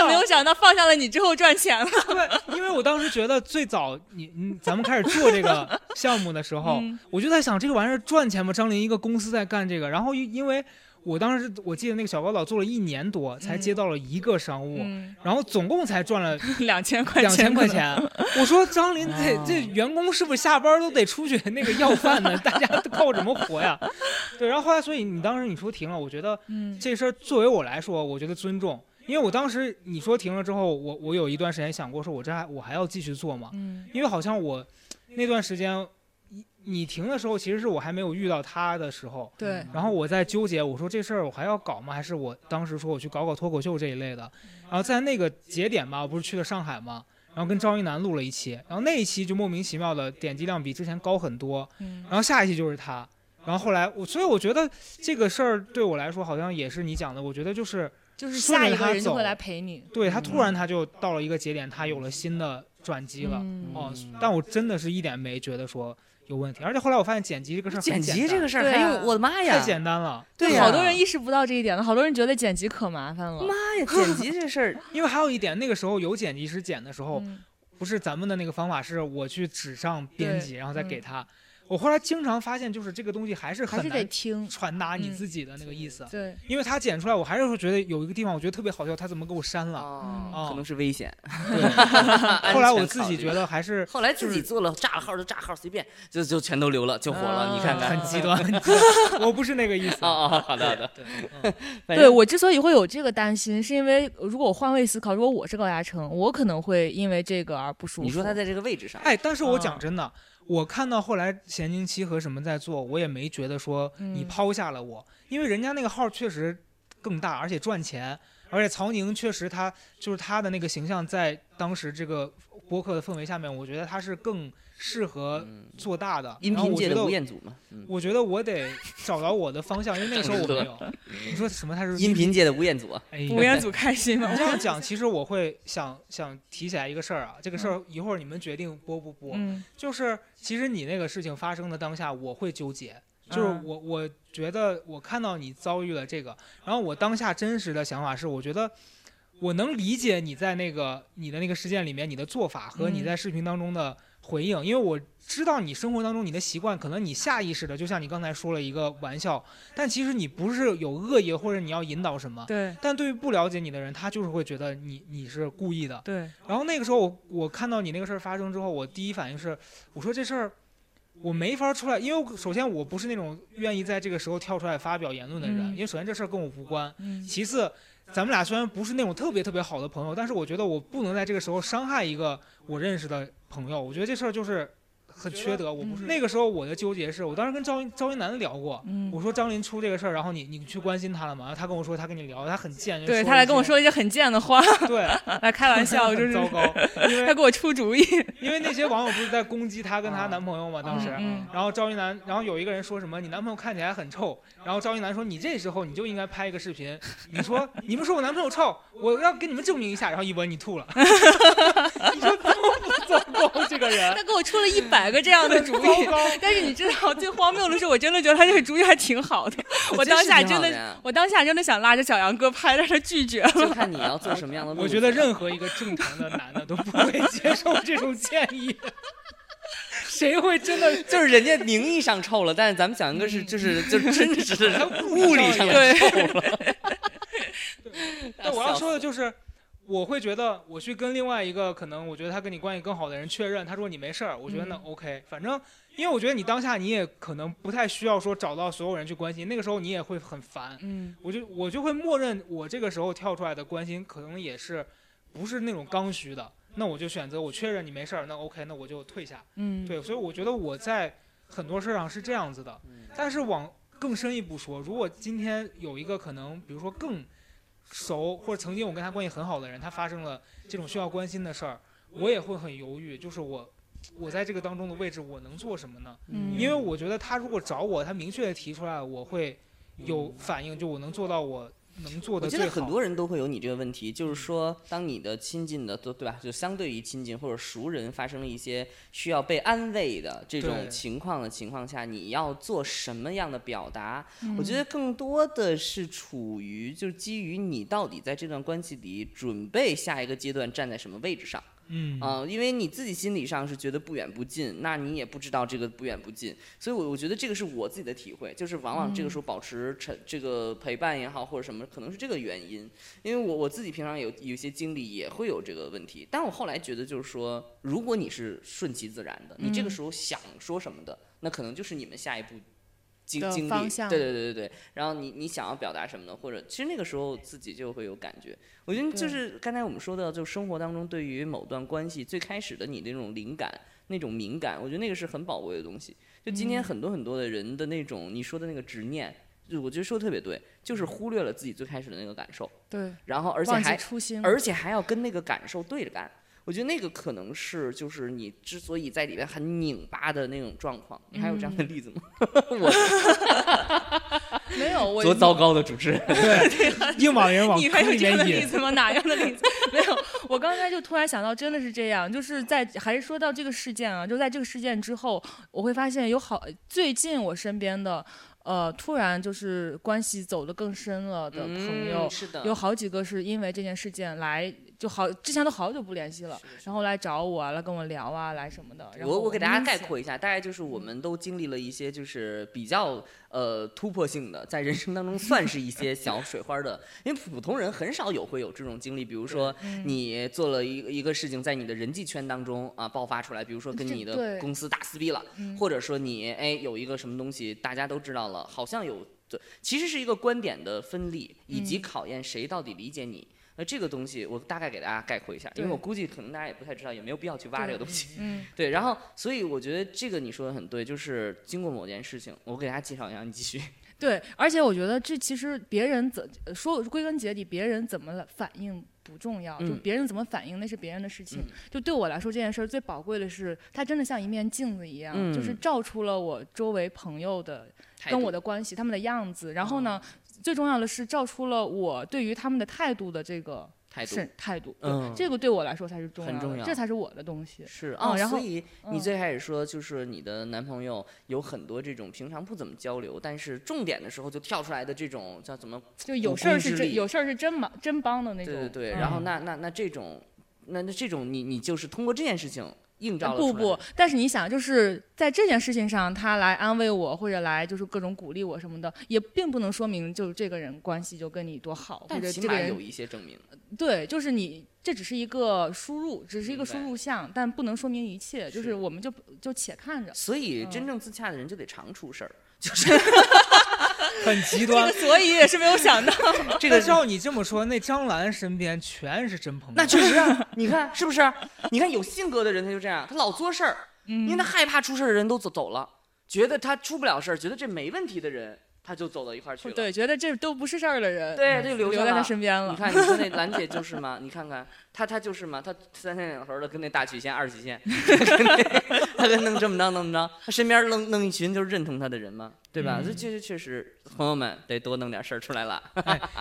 没有想到放下了你之后赚钱了。对，因为我当时觉得最早你你咱们开始做这个项目的时候，嗯我就在想这个玩意儿赚钱吗？张琳一个公司在干这个，然后因因为我当时我记得那个小高岛做了一年多才接到了一个商务，嗯，然后总共才赚了 两千块两千块。钱。我说张林这哦这员工是不是下班都得出去那个要饭呢？大家都靠什么活呀？对，然后后来所以你当时你说停了，我觉得嗯这事儿作为我来说，我觉得尊重。因为我当时你说停了之后，我我有一段时间想过，说我这还我还要继续做吗？嗯因为好像我那段时间，你你停的时候，其实是我还没有遇到他的时候，对，然后我在纠结，我说这事儿我还要搞吗？还是我当时说我去搞搞脱口秀这一类的？然后在那个节点吧，我不是去了上海嘛，然后跟赵一楠录了一期，然后那一期就莫名其妙的点击量比之前高很多，嗯然后下一期就是他，然后后来我，所以我觉得这个事儿对我来说好像也是你讲的，我觉得就是就是下一个人就会来陪你。对他突然他就到了一个节点，他有了新的转机了。嗯哦，但我真的是一点没觉得说有问题，而且后来我发现剪辑这个事儿剪辑这个事儿还用我的妈呀！太简单了，对呀好多人意识不到这一点了，好多人觉得剪辑可麻烦了。妈呀，剪辑这事儿，因为还有一点，那个时候有剪辑师剪的时候，嗯不是咱们的那个方法是我去纸上编辑，然后再给嗯他。我后来经常发现，就是这个东西还是还是得很难听。传达你嗯自己的那个意思，对，因为他剪出来，我还是会觉得有一个地方我觉得特别好笑，他怎么给我删了？哦哦可能是危险。对，后来我自己觉得，还是后来自己做了炸了号就炸号，随便就就全都留了，就火了。你看看，很极端，很极 端。我不是那个意思。哦哦，好的好的。对，我之所以会有这个担心，是因为如果我换位思考，如果我是高嘉诚，我可能会因为这个而不舒服。你说他在这个位置上，哎，但是我啊讲真的，我看到后来咸宁七和什么在做，我也没觉得说你嗯。抛下了我，因为人家那个号确实更大，而且赚钱，而且曹宁确实他就是他的那个形象在当时这个播客的氛围下面，我觉得他是更适合嗯，做大的。音频界的然后我觉得吴彦祖嘛，嗯，我觉得我得找到我的方向，因为那个时候我没有。你说什么？他是音频界的吴彦祖吴彦祖开心吗你？这样讲，其实我会想想提起来一个事儿啊，这个事儿一会儿你们决定播不播。嗯就是其实你那个事情发生的当下，我会纠结，就是嗯我我觉得我看到你遭遇了这个，然后我当下真实的想法是，我觉得我能理解你在那个你的那个事件里面你的做法和你嗯在视频当中的回应，因为我知道你生活当中你的习惯，可能你下意识的，就像你刚才说了一个玩笑，但其实你不是有恶意或者你要引导什么。对但对于不了解你的人，他就是会觉得你你是故意的，对，然后那个时候我我看到你那个事儿发生之后，我第一反应是，我说这事儿我没法出来，因为首先我不是那种愿意在这个时候跳出来发表言论的人，嗯因为首先这事儿跟我无关，嗯其次。咱们俩虽然不是那种特别特别好的朋友，但是我觉得我不能在这个时候伤害一个我认识的朋友。我觉得这事儿就是很缺德。我不是嗯那个时候我的纠结是我当时跟赵一赵云楠聊过，嗯，我说张林出这个事儿，然后你你去关心他了吗？然后他跟我说他跟你聊，他很贱，对他来跟我，说一些很贱的话，对，来开玩笑，就是糟糕，因为 他给我出主意。因为那些网友不是在攻击她跟她男朋友吗？当时，嗯然后赵云楠，然后有一个人说什么你男朋友看起来很臭，然后赵云楠说你这时候你就应该拍一个视频，你说你们说我男朋友臭，我要给你们证明一下，然后一闻你吐了，你说糟不糟糕这个人？他给我出了一百个这样的 主意，但是你知道最荒谬的是，我真的觉得他这个主意还挺好的。我当下真的，我当下真的想拉着小杨哥拍，但是他拒绝了。就看你要做什么样的路。我觉得任何一个正常的男的都不会接受这种建议，谁会真的？就是人家名义上臭了，但是咱们小杨哥是就是就真实的他物理上的臭了。但我要说的就是，我会觉得我去跟另外一个可能我觉得他跟你关系更好的人确认，他说你没事儿，我觉得那嗯。OK，反正因为我觉得你当下你也可能不太需要说找到所有人去关心，那个时候你也会很烦，嗯。我就我就会默认我这个时候跳出来的关心可能也是不是那种刚需的，那我就选择我确认你没事儿，那 OK，那我就退下。嗯，对，所以我觉得我在很多事儿上是这样子的，但是往更深一步说，如果今天有一个可能，比如说更熟或者曾经我跟他关系很好的人，他发生了这种需要关心的事儿，我也会很犹豫，就是我我在这个当中的位置，我能做什么呢？嗯因为我觉得他如果找我，他明确的提出来，我会有反应，就我能做到我能做我的最好。觉得很多人都会有你这个问题，就是说，当你的亲近的，都对吧？就相对于亲近或者熟人发生了一些需要被安慰的这种情况的情况下，你要做什么样的表达？嗯我觉得更多的是处于就是基于你到底在这段关系里准备下一个阶段站在什么位置上。嗯。啊、因为你自己心理上是觉得不远不近，那你也不知道这个不远不近，所以我我觉得这个是我自己的体会，就是往往这个时候保持沉这个陪伴也好或者什么，可能是这个原因，因为我我自己平常有有一些经历也会有这个问题，但我后来觉得就是说，如果你是顺其自然的，你这个嗯。时候想说什么的，那可能就是你们下一步。经经历，对对对对对，然后你你想要表达什么呢？或者其实那个时候自己就会有感觉，我觉得就是刚才我们说的，就生活当中对于某段关系最开始的你那种灵感、那种敏感，我觉得那个是很宝贵的东西。就今天嗯很多很多的人的那种你说的那个执念，就我觉得说的特别对，就是忽略了自己最开始的那个感受，对，然后而且还而且还要跟那个感受对着干。我觉得那个可能是就是你之所以在里面很拧巴的那种状况。你还有这样的例子吗？我 没有我多糟糕的主持人！对，硬把人往你还有这样的。例子吗？哪样的例子？没有，我刚才就突然想到，真的是这样，就是在还是说到这个事件啊，就在这个事件之后，我会发现有好最近我身边的，呃，突然就是关系走得更深了的朋友，嗯是的，有好几个是因为这件事件来就好，之前都好久不联系了，然后来找我啊，来跟我聊啊，来什么的。然后我我给大家概括一下，大概就是我们都经历了一些就是比较呃突破性的，在人生当中算是一些小水花的，因为普通人很少有会有这种经历，比如说嗯。你做了一个一个事情，在你的人际圈当中啊爆发出来，比如说跟你的公司打撕逼了，嗯。或者说你哎有一个什么东西大家都知道了，好像有，其实是一个观点的分立，以及嗯考验谁到底理解你。那这个东西我大概给大家概括一下，因为我估计可能大家也不太知道，也没有必要去挖这个东西。嗯，对，然后所以我觉得这个你说的很对，就是经过某件事情，我给大家介绍一下，你继续。对，而且我觉得这其实别人怎呃说归根结底，别人怎么反应不重要，就嗯别人怎么反应那是别人的事情。嗯就对我来说，这件事儿最宝贵的是，它真的像一面镜子一样，就是嗯照出了我周围朋友的跟我的关系，他们的样子。然后呢，最重要的是照出了我对于他们的态度的这个态度是态度。嗯这个对我来说才是重要的，很重要这才是我的东西。是哦，嗯然后所以你嗯最开始说就是你的男朋友有很多这种平常不怎么交流，但是重点的时候就跳出来的这种叫怎么？就有事儿是真，有事儿是真忙真帮的那种。对对对，嗯然后那那那这种，那那这种你你就是通过这件事情映照了不不，但是你想，就是在这件事情上，他来安慰我，或者来就是各种鼓励我什么的，也并不能说明就是这个人关系就跟你多好，或者这个人有一些证明。对，就是你这只是一个输入，只是一个输入项，但不能说明一切，就是是我们就就且看着。所以真嗯正自洽的人就得常出事儿，就是 很极端。所以也是没有想到，这个照你这么说，那张兰身边全是真朋友。那确实啊，你看是不是？你看有性格的人他就这样，他老作事儿，因为他害怕出事儿的人都走走了，觉得他出不了事儿，觉得这没问题的人，他就走到一块去了。对，觉得这都不是事儿的人，对，就留留在他身边了。你看，你说那兰姐就是嘛？你看看她，她就是嘛？她三天两头的跟那大曲线、二曲线，跟那她跟弄这么着那么着，她身边弄弄一群就是认同她的人嘛，对吧？嗯这确实确实，朋友们得多弄点事儿出来了。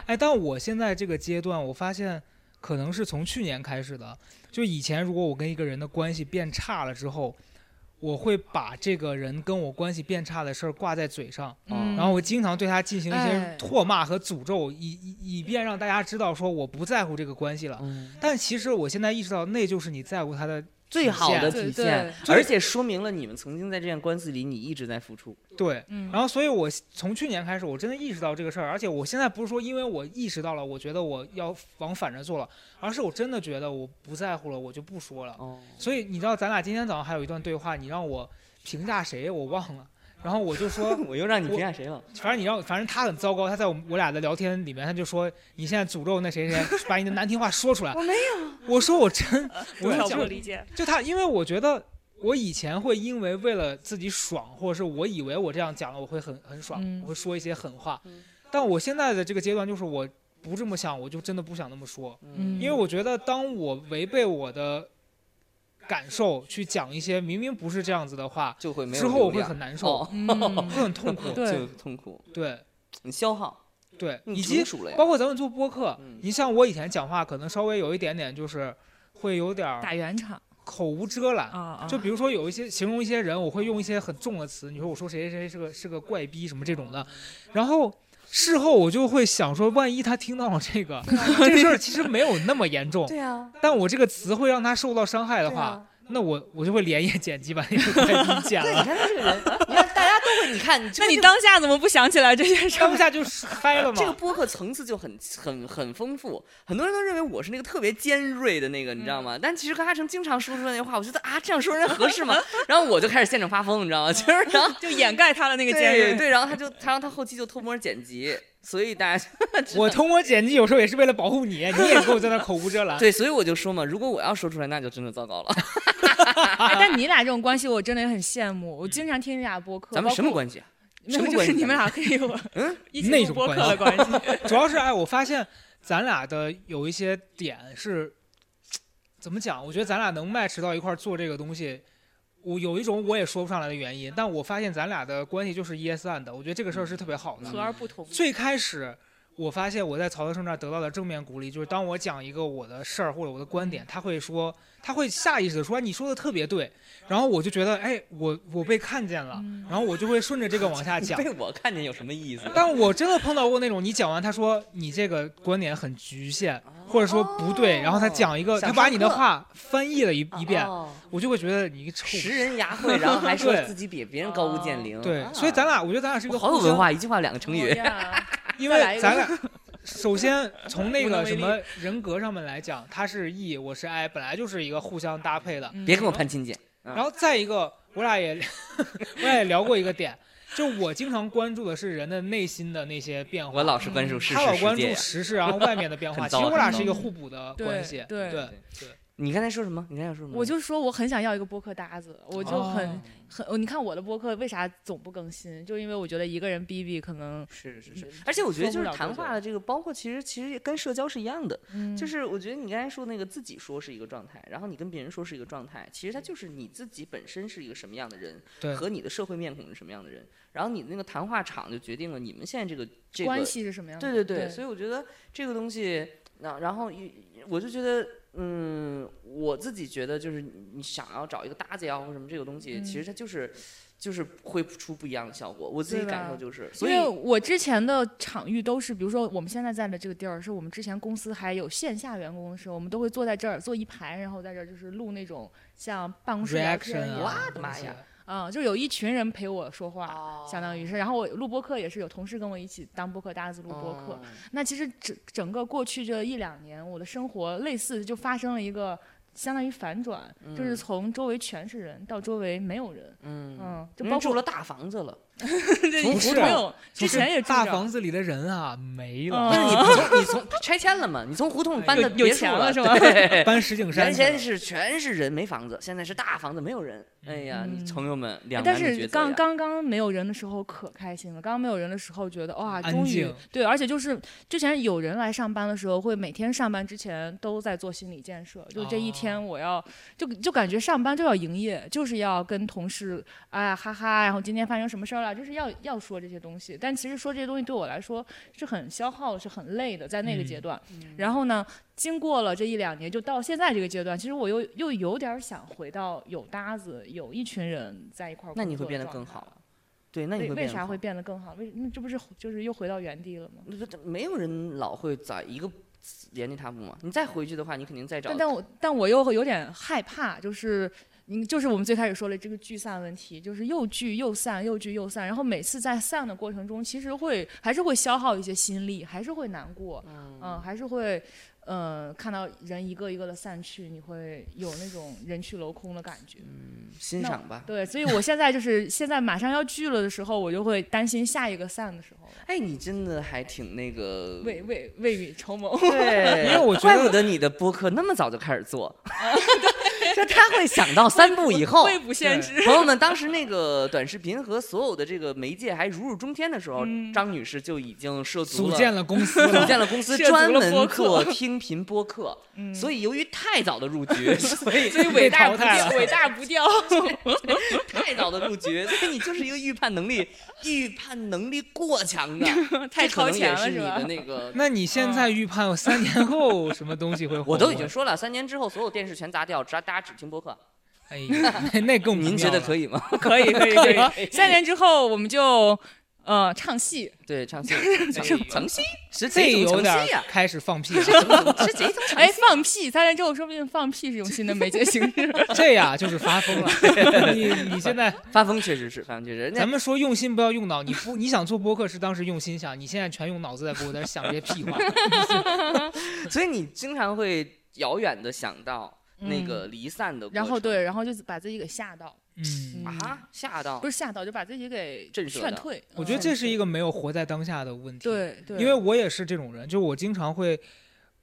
哎，但我现在这个阶段，我发现可能是从去年开始的。就以前，如果我跟一个人的关系变差了之后，我会把这个人跟我关系变差的事儿挂在嘴上，嗯。然后我经常对他进行一些哎。唾骂和诅咒，以以以便让大家知道说我不在乎这个关系了。嗯，但其实我现在意识到，那就是你在乎他的最好的体现，而且说明了你们曾经在这件官司里，你一直在付出。对。嗯，然后，所以我从去年开始，我真的意识到这个事儿，而且我现在不是说因为我意识到了，我觉得我要往反着做了，而是我真的觉得我不在乎了，我就不说了。哦，所以你知道，咱俩今天早上还有一段对话，你让我评价谁，我忘了。然后我就说，我又让你我评价谁了？反正你让，反正他很糟糕。他在我们我俩的聊天里面，他就说你现在诅咒那谁谁，把你的难听话说出来。我没有。我说我真，我理解。就他，因为我觉得我以前会因为为了自己爽，或者是我以为我这样讲了我会很很爽，嗯我会说一些狠话。但我现在的这个阶段就是我不这么想，我就真的不想那么说，嗯，因为我觉得当我违背我的感受去讲一些明明不是这样子的话，就会没有之后我会很难受，哦。嗯，会很痛苦。对。痛苦，对。你消耗，对，以及包括咱们做播客嗯，你像我以前讲话可能稍微有一点点就是会有点儿打圆场。口无遮拦。啊啊，就比如说有一些形容一些人，我会用一些很重的词，你说我说谁谁谁是个是个怪逼什么这种的，然后事后我就会想说，万一他听到了这个，这个事儿其实没有那么严重，对啊，但我这个词会让他受到伤害的话，那我我就会连夜剪辑把那个怪逼剪对，你，看他这个人，你看大家都会，你看，你这个就那你当下怎么不想起来这件事儿？当下就嗨了这个。播客层次就很很很丰富，很多人都认为我是那个特别尖锐的那个，你知道吗？但其实跟阿成经常说出来那话，我觉得啊，这样说人合适吗？然后我就开始现场发疯，你知道吗？就是然后就掩盖他的那个尖锐。对对，然后他就他让他后期就偷摸剪辑，所以大家 我偷摸剪辑有时候也是为了保护你，你也给我在那口无遮拦。对，所以我就说嘛，如果我要说出来，那就真的糟糕了。哎，但你俩这种关系，我真的也很羡慕。我经常听你俩播客，咱们什么？关系啊？没有，什么关系就是你们俩可以有嗯一起那种播客关系的关系。主要是哎，我发现咱俩的有一些点是怎么讲？我觉得咱俩能 match 到一块儿做这个东西，我有一种我也说不上来的原因，但我发现咱俩的关系就是 yes and，我觉得这个事儿是特别好的。和而不同。最开始我发现我在曹德胜那儿得到的正面鼓励，就是当我讲一个我的事儿或者我的观点，他会说，他会下意识的说哎你说的特别对，然后我就觉得哎我我被看见了，嗯然后我就会顺着这个往下讲。被我看见有什么意思？但我真的碰到过那种，你讲完他说你这个观点很局限，或者说不对，然后他讲一个，他把你的话翻译了一一遍，哦我就会觉得你一个臭。识人牙慧，然后还说对自己比别人高屋建瓴。对，啊所以咱俩，我觉得咱俩是一个，我好有文化，一句话两个成语。哦 因为咱俩 首先从那个什么人格上面来讲，他是 E，我是 I，本来就是一个互相搭配的。嗯别跟我攀亲戚。嗯然后再一个，我俩也 我俩也聊过一个点，就我经常关注的是人的内心的那些变化。我老是关注事他老关注。时事，然后外面的变化。其实我俩是一个互补的对关系。对对你刚才说什么？你刚才说什么？我就说我很想要一个播客搭子，我就很、哦很，哦你看我的播客为啥总不更新？就因为我觉得一个人逼逼可能，是是是，而且我觉得就是谈话的这个，包括其实其实跟社交是一样的，嗯，就是我觉得你刚才说那个自己说是一个状态，然后你跟别人说是一个状态，其实它就是你自己本身是一个什么样的人，对和你的社会面孔是什么样的人，然后你的那个谈话场就决定了你们现在这个这个关系是什么样的？对对对，对所以我觉得这个东西，那然后我就觉得，嗯，我自己觉得就是你你想要找一个搭子呀或者什么这个东西，其实它就是就是会出不一样的效果。我自己感受就是，所以因为我之前的场域都是，比如说我们现在在的这个地儿，是我们之前公司还有线下员工的时候，我们都会坐在这儿坐一排，然后在这儿就是录那种像办公室聊天 reaction。啊，我的妈呀！嗯，就有一群人陪我说话，哦相当于是。然后我录播课也是有同事跟我一起当播客搭子录播课。哦那其实整整个过去这一两年，我的生活类似就发生了一个相当于反转，就是从周围全是人到周围没有人。嗯嗯，就人包括住了大房子了，这从也胡同没有，之前也住大房子里的人啊没嗯了，但是你从你从拆迁了嘛？你从胡同搬有有的别墅钱了是吧对 搬石景山原。先是全是人没房子，现在是大房子没有人。哎呀，你嗯朋友们两但是刚呀刚刚没有人的时候可开心了，刚刚没有人的时候觉得哇，安终于静对，而且就是之前有人来上班的时候，会每天上班之前都在做心理建设，就这一哦天我要就就感觉上班就要营业，就是要跟同事哎呀哈哈，然后今天发生什么事儿了，就是要要说这些东西。但其实说这些东西对我来说是很消耗，是很累的，在那个阶嗯段。然后呢，经过了这一两年，就到现在这个阶段，其实我又又有点想回到有搭子，有一群人在一块儿。那你会变得更好。对，那你为会变为啥会变得更好？为那这不是就是又回到原地了吗？没有人老会在一个原地踏步嘛？你再回去的话，你肯定再找但。但我但我又有点害怕，就是你就是我们最开始说的这个聚散问题，就是又聚又散，又聚又散，然后每次在散的过程中，其实会还是会消耗一些心力，还是会难过，嗯、还是会。呃，看到人一个一个的散去，你会有那种人去楼空的感觉。嗯欣赏吧。对，所以我现在就是现在马上要聚了的时候，我就会担心下一个散的时候了，哎，你真的还挺那个。未未未雨绸缪。对，因为我觉得怪不得你的播客那么早就开始做。就他会想到三步以后。未卜先知。朋友们，当时那个短视频和所有的这个媒介还如日中天的时候，嗯张女士就已经涉足了组建了公司 组，建了公司，专门做听频播客。嗯所以由于太早的入局，所以所以被伟大不掉，淘汰了伟大不掉。太早的入局，所以你就是一个预判能力预判能力过强的，太这可能超前也是你了是吧的那个。那你现在预判三年后什么东西会火？我都已经，说了，三年之后所有电视全砸掉，砸大家只听播客。哎呀，那 那更不您觉得可以吗？可以可以 可以。三年之后我们就呃唱戏，对，唱戏，哎呦成戏是这有点成戏呀，开始放屁了。是这种成哎戏。放屁，三年之后说不定放屁是一种新的媒介形式。这呀就是发疯了。你你现在，发疯确实是，发疯确实。咱们说用心不要用脑，你不你想做播客是当时用心想，你现在全用脑子在给我在想这些屁话。所以你经常会遥远的想到那嗯个离散的过程，然后对，然后就把自己给吓到，嗯，啊，吓到不是吓到，就把自己给震慑到劝退。我觉得这是一个没有活在当下的问题。，对对，因为我也是这种人，就我经常会。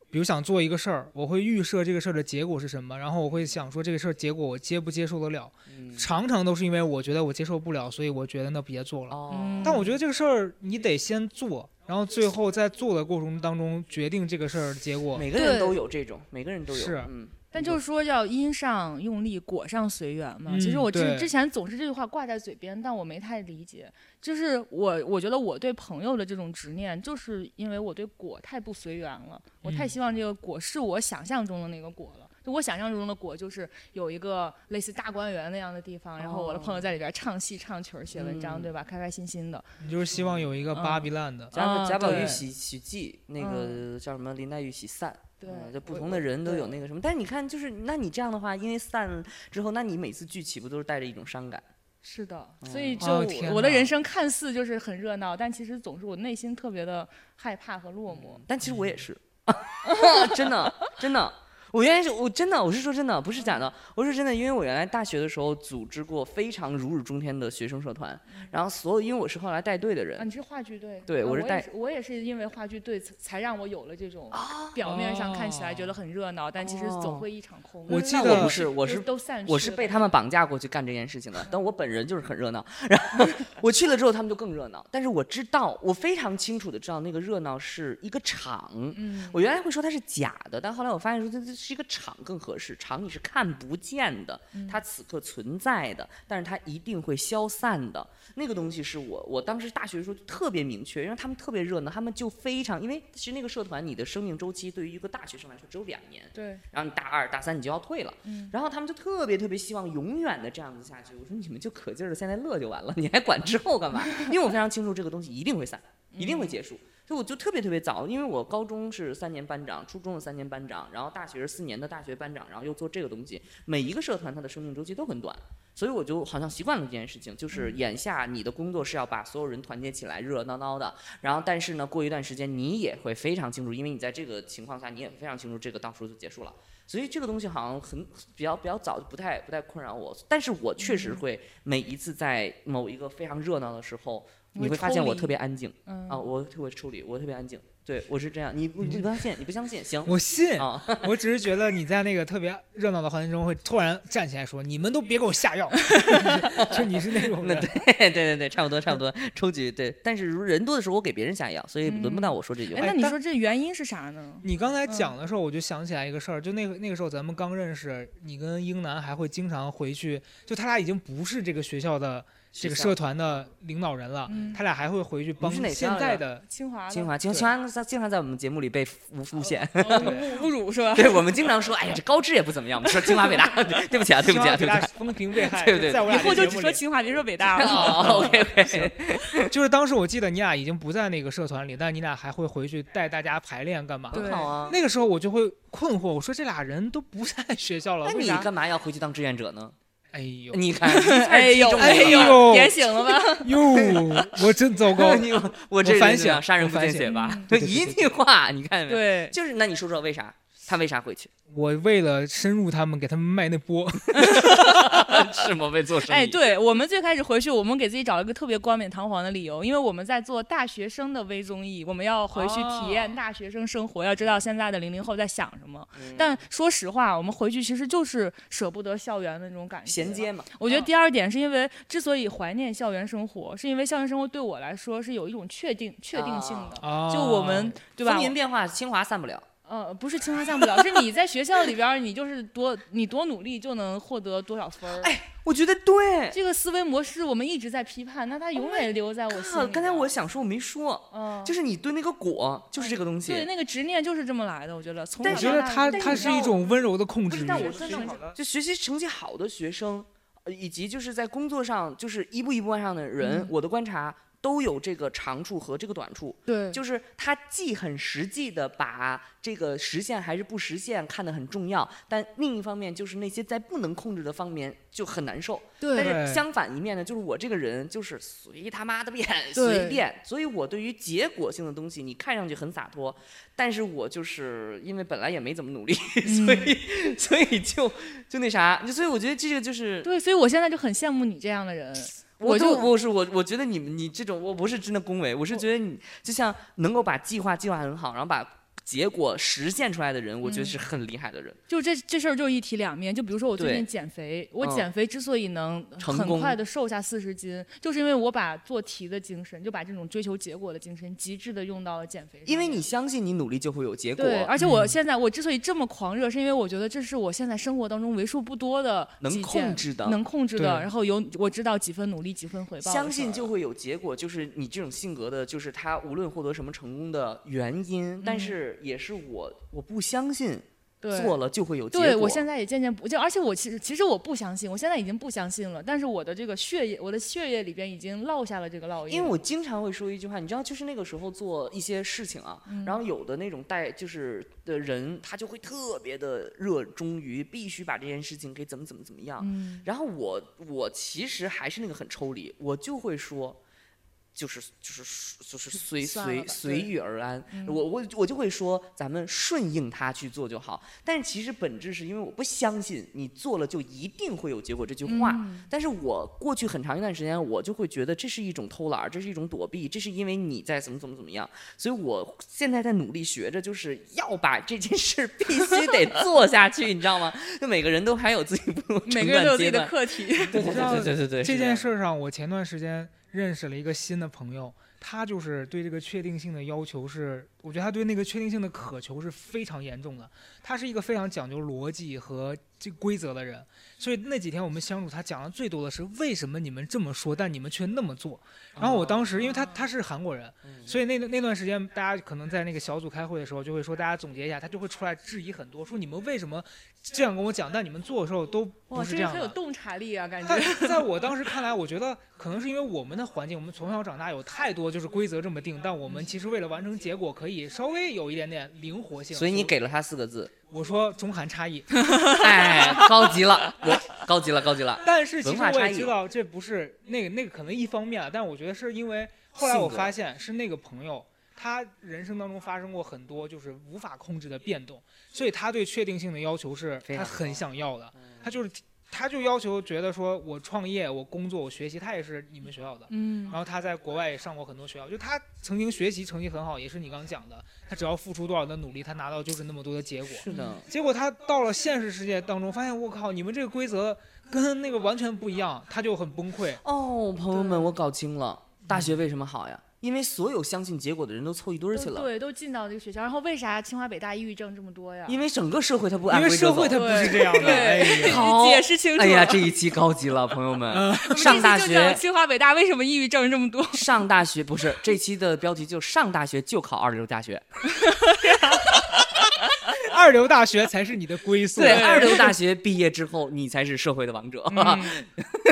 比如想做一个事儿，我会预设这个事儿的结果是什么，然后我会想说这个事儿结果我接不接受得了。嗯常常都是因为我觉得我接受不了，所以我觉得那别做了。但我觉得这个事儿你得先做，然后最后在做的过程当中决定这个事儿的结果。每个人都有这种，每个人都有，是嗯。但就是说要因上用力，果上随缘嘛。其实嗯我之之前总是这句话挂在嘴边，但我没太理解。就是我我觉得我对朋友的这种执念，就是因为我对果太不随缘了。我太嗯希望这个果是我想象中的那个果了。就我想象中的果，就是有一个类似大观园那样的地方，然后我的朋友在里边唱戏、唱曲儿、写文章，嗯对吧？开开心心的。你就是希望有一个巴比烂的，贾啊贾宝玉喜喜记，那个叫什么林黛玉喜散，对嗯，就不我同的人都有那个什么。但是你看，就是那你这样的话，因为散之后，那你每次聚岂不都是带着一种伤感？是的，所以哦就我的人生看似就是很热闹，但其实总是我内心特别的害怕和落寞。但其实我也是，真的真的。我原来是我真的我是说真的不是假的，我是真的，因为我原来大学的时候组织过非常如日中天的学生社团，然后所有因为我是后来带队的人啊，，你是话剧队？对我是带啊我也是，因为话剧队才才让我有了这种啊表面上看起来觉得很热闹，但其实哦总会一场空。我记得我不是，我是都散去我是被他们绑架过去干这件事情的，但我本人就是很热闹。然后 我去了之后，他们就更热闹。但是我知道，我非常清楚的知道那个热闹是一个场。嗯，我原来会说它是假的，但后来我发现说这这是一个场更合适。场你是看不见的，嗯它此刻存在的，但是它一定会消散的。那个东西是我我当时大学的时候就特别明确，因为他们特别热闹，他们就非常因为其实那个社团你的生命周期对于一个大学生来说只有两年。对，然后你大二、大三你就要退了，嗯然后他们就特别特别希望永远的这样子下去。我说你们就可劲儿的现在乐就完了，你还管之后干嘛？因为我非常清楚这个东西一定会散，一定会结束。所以我就特别特别早，因为我高中是三年班长，初中是三年班长，然后大学是四年的大学班长，然后又做这个东西。每一个社团它的生命周期都很短，所以我就好像习惯了这件事情，就是眼下你的工作是要把所有人团结起来，热热闹闹的。然后但是呢，过一段时间你也会非常清楚，因为你在这个情况下，你也非常清楚这个到时候就结束了。所以这个东西好像很比较比较早，就不太不太困扰我。但是我确实会每一次在某一个非常热闹的时候，你会会发现我特别安静嗯啊，我特别处理，我特别安静。对我是这样，你你不相信，你不相信，行我信，啊，我只是觉得你在那个特别热闹的环境中会突然站起来说：“你们都别给我下药。”就你是那种那。对对对对，差不多差不多，抽局对。但是如人多的时候，我给别人下药，所以轮不到我说这句哎，话。那你说这原因是啥呢？你刚才讲的时候，我就想起来一个事儿，就那个那个时候咱们刚认识，你跟英男还会经常回去，就他俩已经不是这个学校的这个社团的领导人了，嗯他俩还会回去帮是哪现在的清华清华，清华经常在我们节目里被诬诬陷，哦侮侮辱是吧？对我们经常说，哎呀，这高知也不怎么样。我们说清华北大，对不起啊，对不起啊，对不起啊。风评被害，对对在我俩以后就只说清华，别说北大了。哦，OK OK，就是当时我记得你俩已经不在那个社团里，但你俩还会回去带大家排练干嘛？对很好啊。那个时候我就会困惑，我说这俩人都不在学校了，那你？干嘛要回去当志愿者呢？哎呦你看，哎呦哎哎呦呦，点醒了吧？哟，我真糟糕。你我这反省杀人不我反省见血吧？一句话，你看见没有？对，就是那你说说为啥？他为啥回去？我为了深入他们，给他们卖那波，是吗为做生意？哎，对我们最开始回去，我们给自己找了一个特别冠冕堂皇的理由，因为我们在做大学生的微综艺，我们要回去体验哦大学生生活，要知道现在的零零后在想什么。嗯但说实话，我们回去其实就是舍不得校园的那种感觉。衔接嘛，我觉得第二点是因为，之所以怀念校园生活，是因为校园生活对我来说是有一种确定确定性的。啊，就我们对吧风？云变化，清华散不了。呃，不是清华上不了，是你在学校里边，你就是多你多努力就能获得多少分儿。哎，我觉得对。这个思维模式我们一直在批判，那它永远留在我心刚才我想说我没说，嗯，就是你对那个果就是这个东西。对那个执念就是这么来的，我觉得。从但我觉得小到大它它是一种温柔的控制欲。不是，但我真的就学习成绩好的学生，呃以及就是在工作上就是一步一步往上的人，嗯我的观察都有这个长处和这个短处。对，就是他既很实际的把这个实现还是不实现看得很重要，但另一方面就是那些在不能控制的方面就很难受。对但是相反一面呢，就是我这个人就是随他妈的便，随便，所以我对于结果性的东西，你看上去很洒脱，但是我就是因为本来也没怎么努力，所以所以就就那啥，所以我觉得这个就是对，所以我现在就很羡慕你这样的人。我我就我是我，我觉得你们你这种，我不是真的恭维，我是觉得你就像能够把计划计划很好，然后把结果实现出来的人，我觉得嗯是很厉害的人。就这这事儿就一体两面。就比如说我最近减肥，我嗯减肥之所以能很快的瘦下四十斤，就是因为我把做题的精神，就把这种追求结果的精神极致的用到了减肥上。因为你相信你努力就会有结果，对，而且我现在我之所以这么狂热，是因为我觉得这是我现在生活当中为数不多的能控制的能控制的，然后有我知道几分努力几分回报。相信就会有结果，就是你这种性格的，就是他无论获得什么成功的原因，但是也是我我不相信做了就会有结果。对，我现在也渐渐不就，而且我其实其实我不相信，我现在已经不相信了。但是我的这个血液，我的血液里边已经烙下了这个烙印。因为我经常会说一句话，你知道，就是那个时候做一些事情啊，嗯然后有的那种带就是的人，他就会特别的热衷于必须把这件事情给怎么怎么怎么样。嗯，然后我我其实还是那个很抽离，我就会说。就是就是就是随随随遇而安，嗯我我我就会说咱们顺应它去做就好。但是其实本质是因为我不相信你做了就一定会有结果这句话。嗯但是我过去很长一段时间，我就会觉得这是一种偷懒儿，这是一种躲避，这是因为你在怎么怎么怎么样。所以我现在在努力学着，就是要把这件事必须得 做下去，你知道吗？就每个人都还有自己不同每个人都有自己的课题。对对对对对对，这件事儿上，我前段时间认识了一个新的朋友，他就是对这个确定性的要求是，我觉得他对那个确定性的渴求是非常严重的。他是一个非常讲究逻辑和这规则的人，所以那几天我们相处，他讲的最多的是为什么你们这么说，但你们却那么做。然后我当时，因为他他是韩国人，所以那那段时间大家可能在那个小组开会的时候，就会说大家总结一下，他就会出来质疑很多，说你们为什么这样跟我讲，但你们做的时候都哇，不是这样的。这个很有洞察力啊，感但觉。在我当时看来，我觉得可能是因为我们的环境，我们从小长大有太多就是规则这么定，但我们其实为了完成结果，可以稍微有一点点灵活性。所以你给了他四个字，我说中韩差异，哎，高级了，我高级了，高级了。但是其实我也知道这不是那个那个可能一方面啊，但我觉得是因为后来我发现是那个朋友。他人生当中发生过很多就是无法控制的变动，所以他对确定性的要求是他很想要的。他就是他就要求觉得说我创业、我工作、我学习，他也是你们学校的。嗯然后他在国外也上过很多学校，就他曾经学习成绩很好，也是你刚讲的，他只要付出多少的努力，他拿到就是那么多的结果。是的，结果他到了现实世界当中，发现我靠，你们这个规则跟那个完全不一样，他就很崩溃。哦，朋友们，我搞清了，大学为什么好呀？因为所有相信结果的人都凑一堆儿去了，对，都进到这个学校，然后为啥清华北大抑郁症这么多呀？因为整个社会它不因为按规则走社会它不是这样的，好解释清楚。哎呀，这一期高级了，朋友们。上大学，清华北大为什么抑郁症这么多？上大学不是这期的标题就上大学就考二流大学，二流大学才是你的归宿。对，二流大学毕业之后你才是社会的王者。嗯，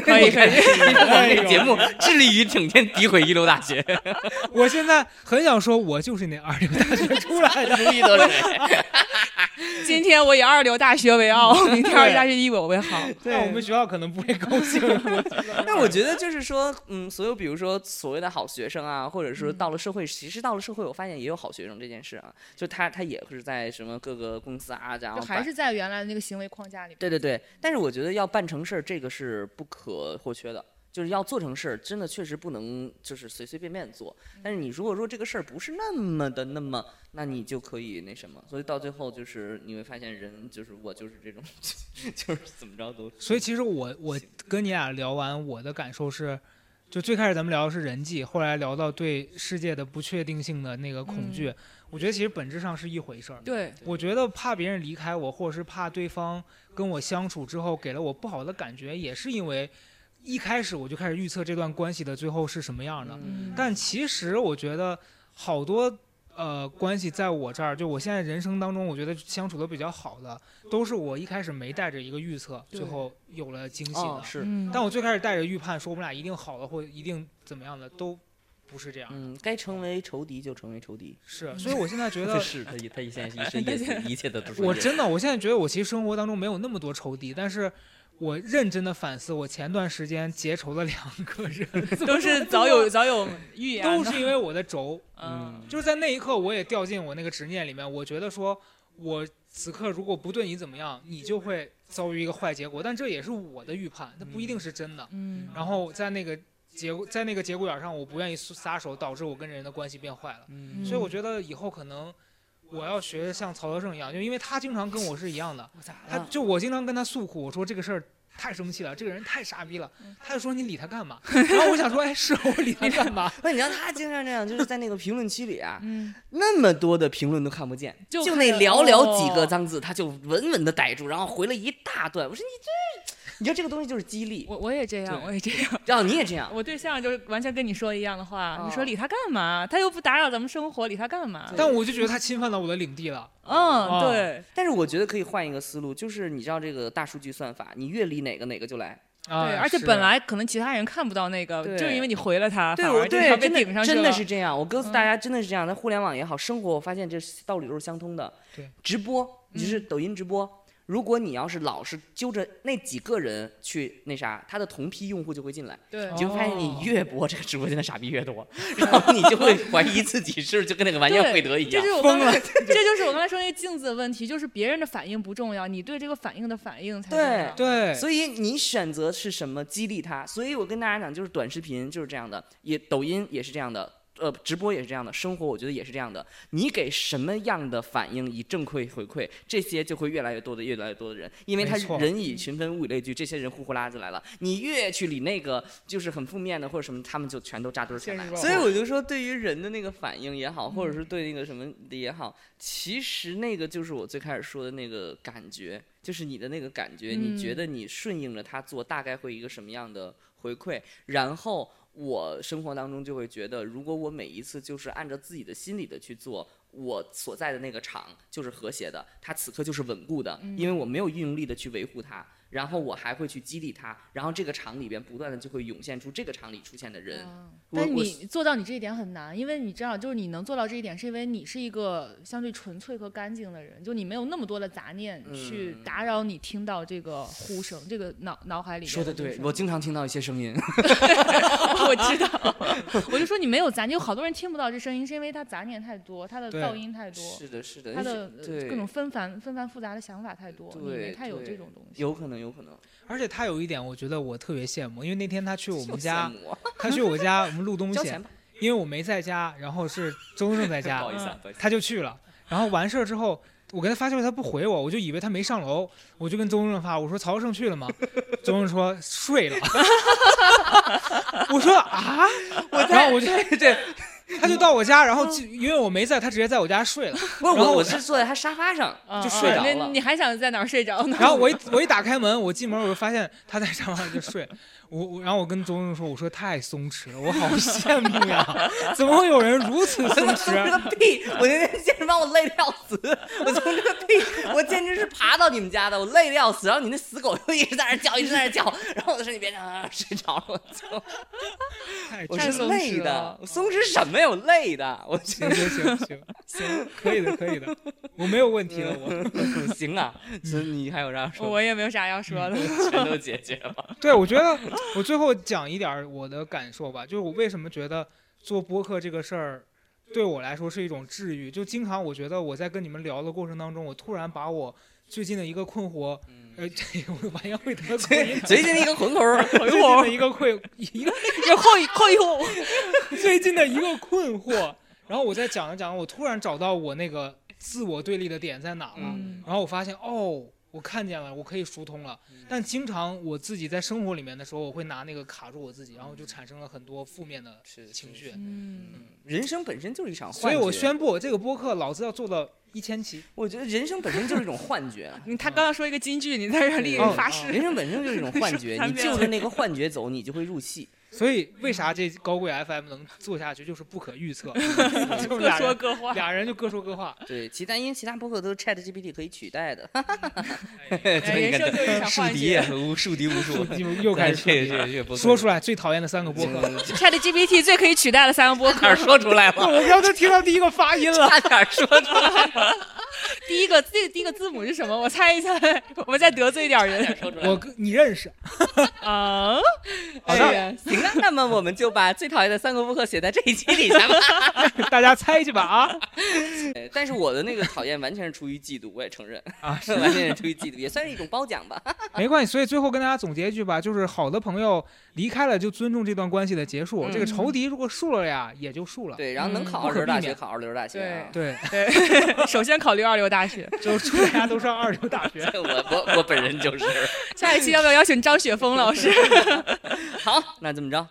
可 以可以。我哎呦们这个节目致力于整天诋毁一流大学，我现在很想说，我就是那二流大学出来的。注意得谁？今天我以二流大学为傲，明天二流大学以我为豪。但我们学校可能不会高兴。但我觉得就是说，嗯，所有比如说所谓的好学生啊，或者说嗯到了社会，其实到了社会，我发现也有好学生这件事啊，就他他也是在什么各个公司啊，然后就还是在原来的那个行为框架里。对对对，但是我觉得要办成事儿，这个是不可或缺的。就是要做成事儿，真的确实不能就是随随便便做。但是你如果说这个事儿不是那么的那么，那你就可以那什么。所以到最后就是你会发现人就是我就是这种，就是怎么着都。所以其实我我跟你俩聊完，我的感受是，就最开始咱们聊的是人际，后来聊到对世界的不确定性的那个恐惧，我觉得其实本质上是一回事儿。对，我觉得怕别人离开我，或者是怕对方跟我相处之后给了我不好的感觉，也是因为一开始我就开始预测这段关系的最后是什么样的。嗯但其实我觉得好多呃关系在我这儿，就我现在人生当中，我觉得相处的比较好的，都是我一开始没带着一个预测，最后有了惊喜的。哦，是，嗯，但我最开始带着预判，说我们俩一定好了，或一定怎么样的，都不是这样。嗯，该成为仇敌就成为仇敌。是，所以我现在觉 得，是他他现在一身叶子，一切的都是我真的，我现在觉得我其实生活当中没有那么多仇敌，但是我认真的反思，我前段时间结仇的两个人，都是 早有早有预言，都是因为我的轴。嗯，就是在那一刻，我也掉进我那个执念里面。我觉得说，我此刻如果不对你怎么样，你就会遭遇一个坏结果。但这也是我的预判，它不一定是真的。嗯然后在那个节在那个节骨眼上，我不愿意撒手，导致我跟人的关系变坏了。嗯所以我觉得以后可能我要学像曹德胜一样，就因为他经常跟我是一样的，他就我经常跟他诉苦，我说这个事儿。太生气了，这个人太傻逼了。他就说你理他干嘛？然后我想说，哎，是我理他干嘛？不，你知道他经常这样，就是在那个评论区里啊，嗯，那么多的评论都看不见，就就那寥寥几哦个脏字，他就稳稳的逮住，然后回了一大段。我说你这，你知道这个东西就是激励，我我也这样，我也这样。然后你也这样，我对象就是完全跟你说一样的话，你说哦理他干嘛？他又不打扰咱们生活，理他干嘛？但我就觉得他侵犯到我的领地了。嗯，哦对，但是我觉得可以换一个思路，就是你知道这个大数据算法，你越理哪个哪个就来。啊，对，而且本来可能其他人看不到那个，就是因为你回了他，对，我反而对，真被顶上了。的真的是这样。我告诉大嗯家，真的是这样。在互联网也好，生活我发现这道理都是相通的。对，直播，就是嗯抖音直播。如果你要是老是揪着那几个人去那啥，他的同批用户就会进来，对你就会发现你哦越播这个直播间的傻逼越多，然后你就会怀疑自己是不是就跟那个完颜对慧德一样 这就。是我刚才，这就是我刚才说那个镜子的问题，就是别人的反应不重要，你对这个反应的反应才重要。对，所以你选择是什么激励他？所以我跟大家讲，就是短视频就是这样的，也抖音也是这样的，呃，直播也是这样的，生活我觉得也是这样的。你给什么样的反应以正馈回馈，这些就会越来越多的越来越多的人，因为他没错人以群分，物以类聚，这些人呼呼啦就来了。你越去理那个就是很负面的或者什么，他们就全都扎堆儿前来现实。报所以我就说，对于人的那个反应也好，或者是对那个什么的也好，其实那个就是我最开始说的那个感觉，就是你的那个感觉，你觉嗯得你顺应着他做，大概会一个什么样的回馈，然后。我生活当中就会觉得，如果我每一次就是按照自己的心理的去做，我所在的那个场就是和谐的，它此刻就是稳固的，因为我没有运用力的去维护它，然后我还会去激励他，然后这个场里边不断的就会涌现出这个场里出现的人。但你做到你这一点很难，因为你知道，就是你能做到这一点，是因为你是一个相对纯粹和干净的人，就你没有那么多的杂念去嗯打扰你听到这个呼声，这个脑脑海里面说的对，我经常听到一些声音。我知道，我就说你没有杂念，有好多人听不到这声音，是因为他杂念太多，他的噪音太多，是的，是的，他的各种纷繁纷繁复杂的想法太多，你没太有这种东西。有可能，有可能。而且他有一点，我觉得我特别羡慕，因为那天他去我们家，他去我家，我们录东西，因为我没在家，然后是周正在 不家。他就去了，然后完事儿之后。我给他发消息，他不回我，我就以为他没上楼，我就跟周正发，我说曹胜去了吗？周正说睡了。我说啊，我然后我就对，他就到我家，然后就因为我没在，他直接在我家睡了。不是我，然后我我是坐在他沙发上 嗯就睡着了。你还想在哪儿睡着呢？然后我一我一打开门，我进门我就发现他在沙发上就睡。我我然后我跟周总说，我说太松弛了，我好羡慕呀，怎么会有人如此松我从这弛？个屁！我今天简直把我累的要死！我从这个屁，我简直是爬到你们家的，我累的要死。然后你那死狗又一直在那叫，一直在那叫，然后我在说你别吵，睡着了，我就太我是累的弛了，我松弛什么呀？我累的，我行行行行行，可以的可以的，我没有问题了，我。行啊。所以你还有啥说？我也没有啥要说的。全都解决了。对，我觉得我最后讲一点我的感受吧，就是我为什么觉得做播客这个事儿对我来说是一种治愈。就经常我觉得我在跟你们聊的过程当中，我突然把我最近的一个困惑，呃，这个我晚上会得罪。最近的一个混口 儿，最近的一个困 一个要后一后一后，最近的一个困惑，然后我再讲着讲着，我突然找到我那个自我对立的点在哪了，嗯然后我发现哦，我看见了，我可以疏通了。但经常我自己在生活里面的时候，我会拿那个卡住我自己，然后就产生了很多负面的情绪。嗯，人生本身就是一场幻觉。所以我，宣布，这个播客老子要做到一千期。我觉得人生本身就是一种幻觉。你他刚刚说一个金句，你在这儿立哦发誓。人生本身就是一种幻觉，你就着 那个幻觉走，你就会入戏。所以为啥这高贵 FM 能做下去，就是不可预测，就是各说各话。俩人就各说各话。对，其他因为其他播客都是 Chat GPT 可以取代的。哎哎人生就是一场幻觉。无树敌无数又又开始这这这播客说出来最讨厌的三个播客。Chat GPT 最可以取代的三个播客说出来了，我刚才听到第一个发音了。差点说出来了，第一个第第一个字母是什么？我猜一猜，我们再得罪一点人说出来。我跟你认识，啊。好的行了，那么我们就把最讨厌的三个播客写在这一期底下吧。大家猜去吧啊对但是我的那个讨厌完全是出于嫉妒，我也承认，啊！完全是出于嫉妒，也算是一种褒奖吧。没关系，所以最后跟大家总结一句吧，就是好的朋友离开了就尊重这段关系的结束，嗯这个仇敌如果树了呀，也就树了。对，然后能嗯考二流大学，考二流大学啊。对，对，首先考虑二流大学。就是大家都上二流大学。我我我本人就是。下一期要不要邀请张雪峰老师？好，那这么着，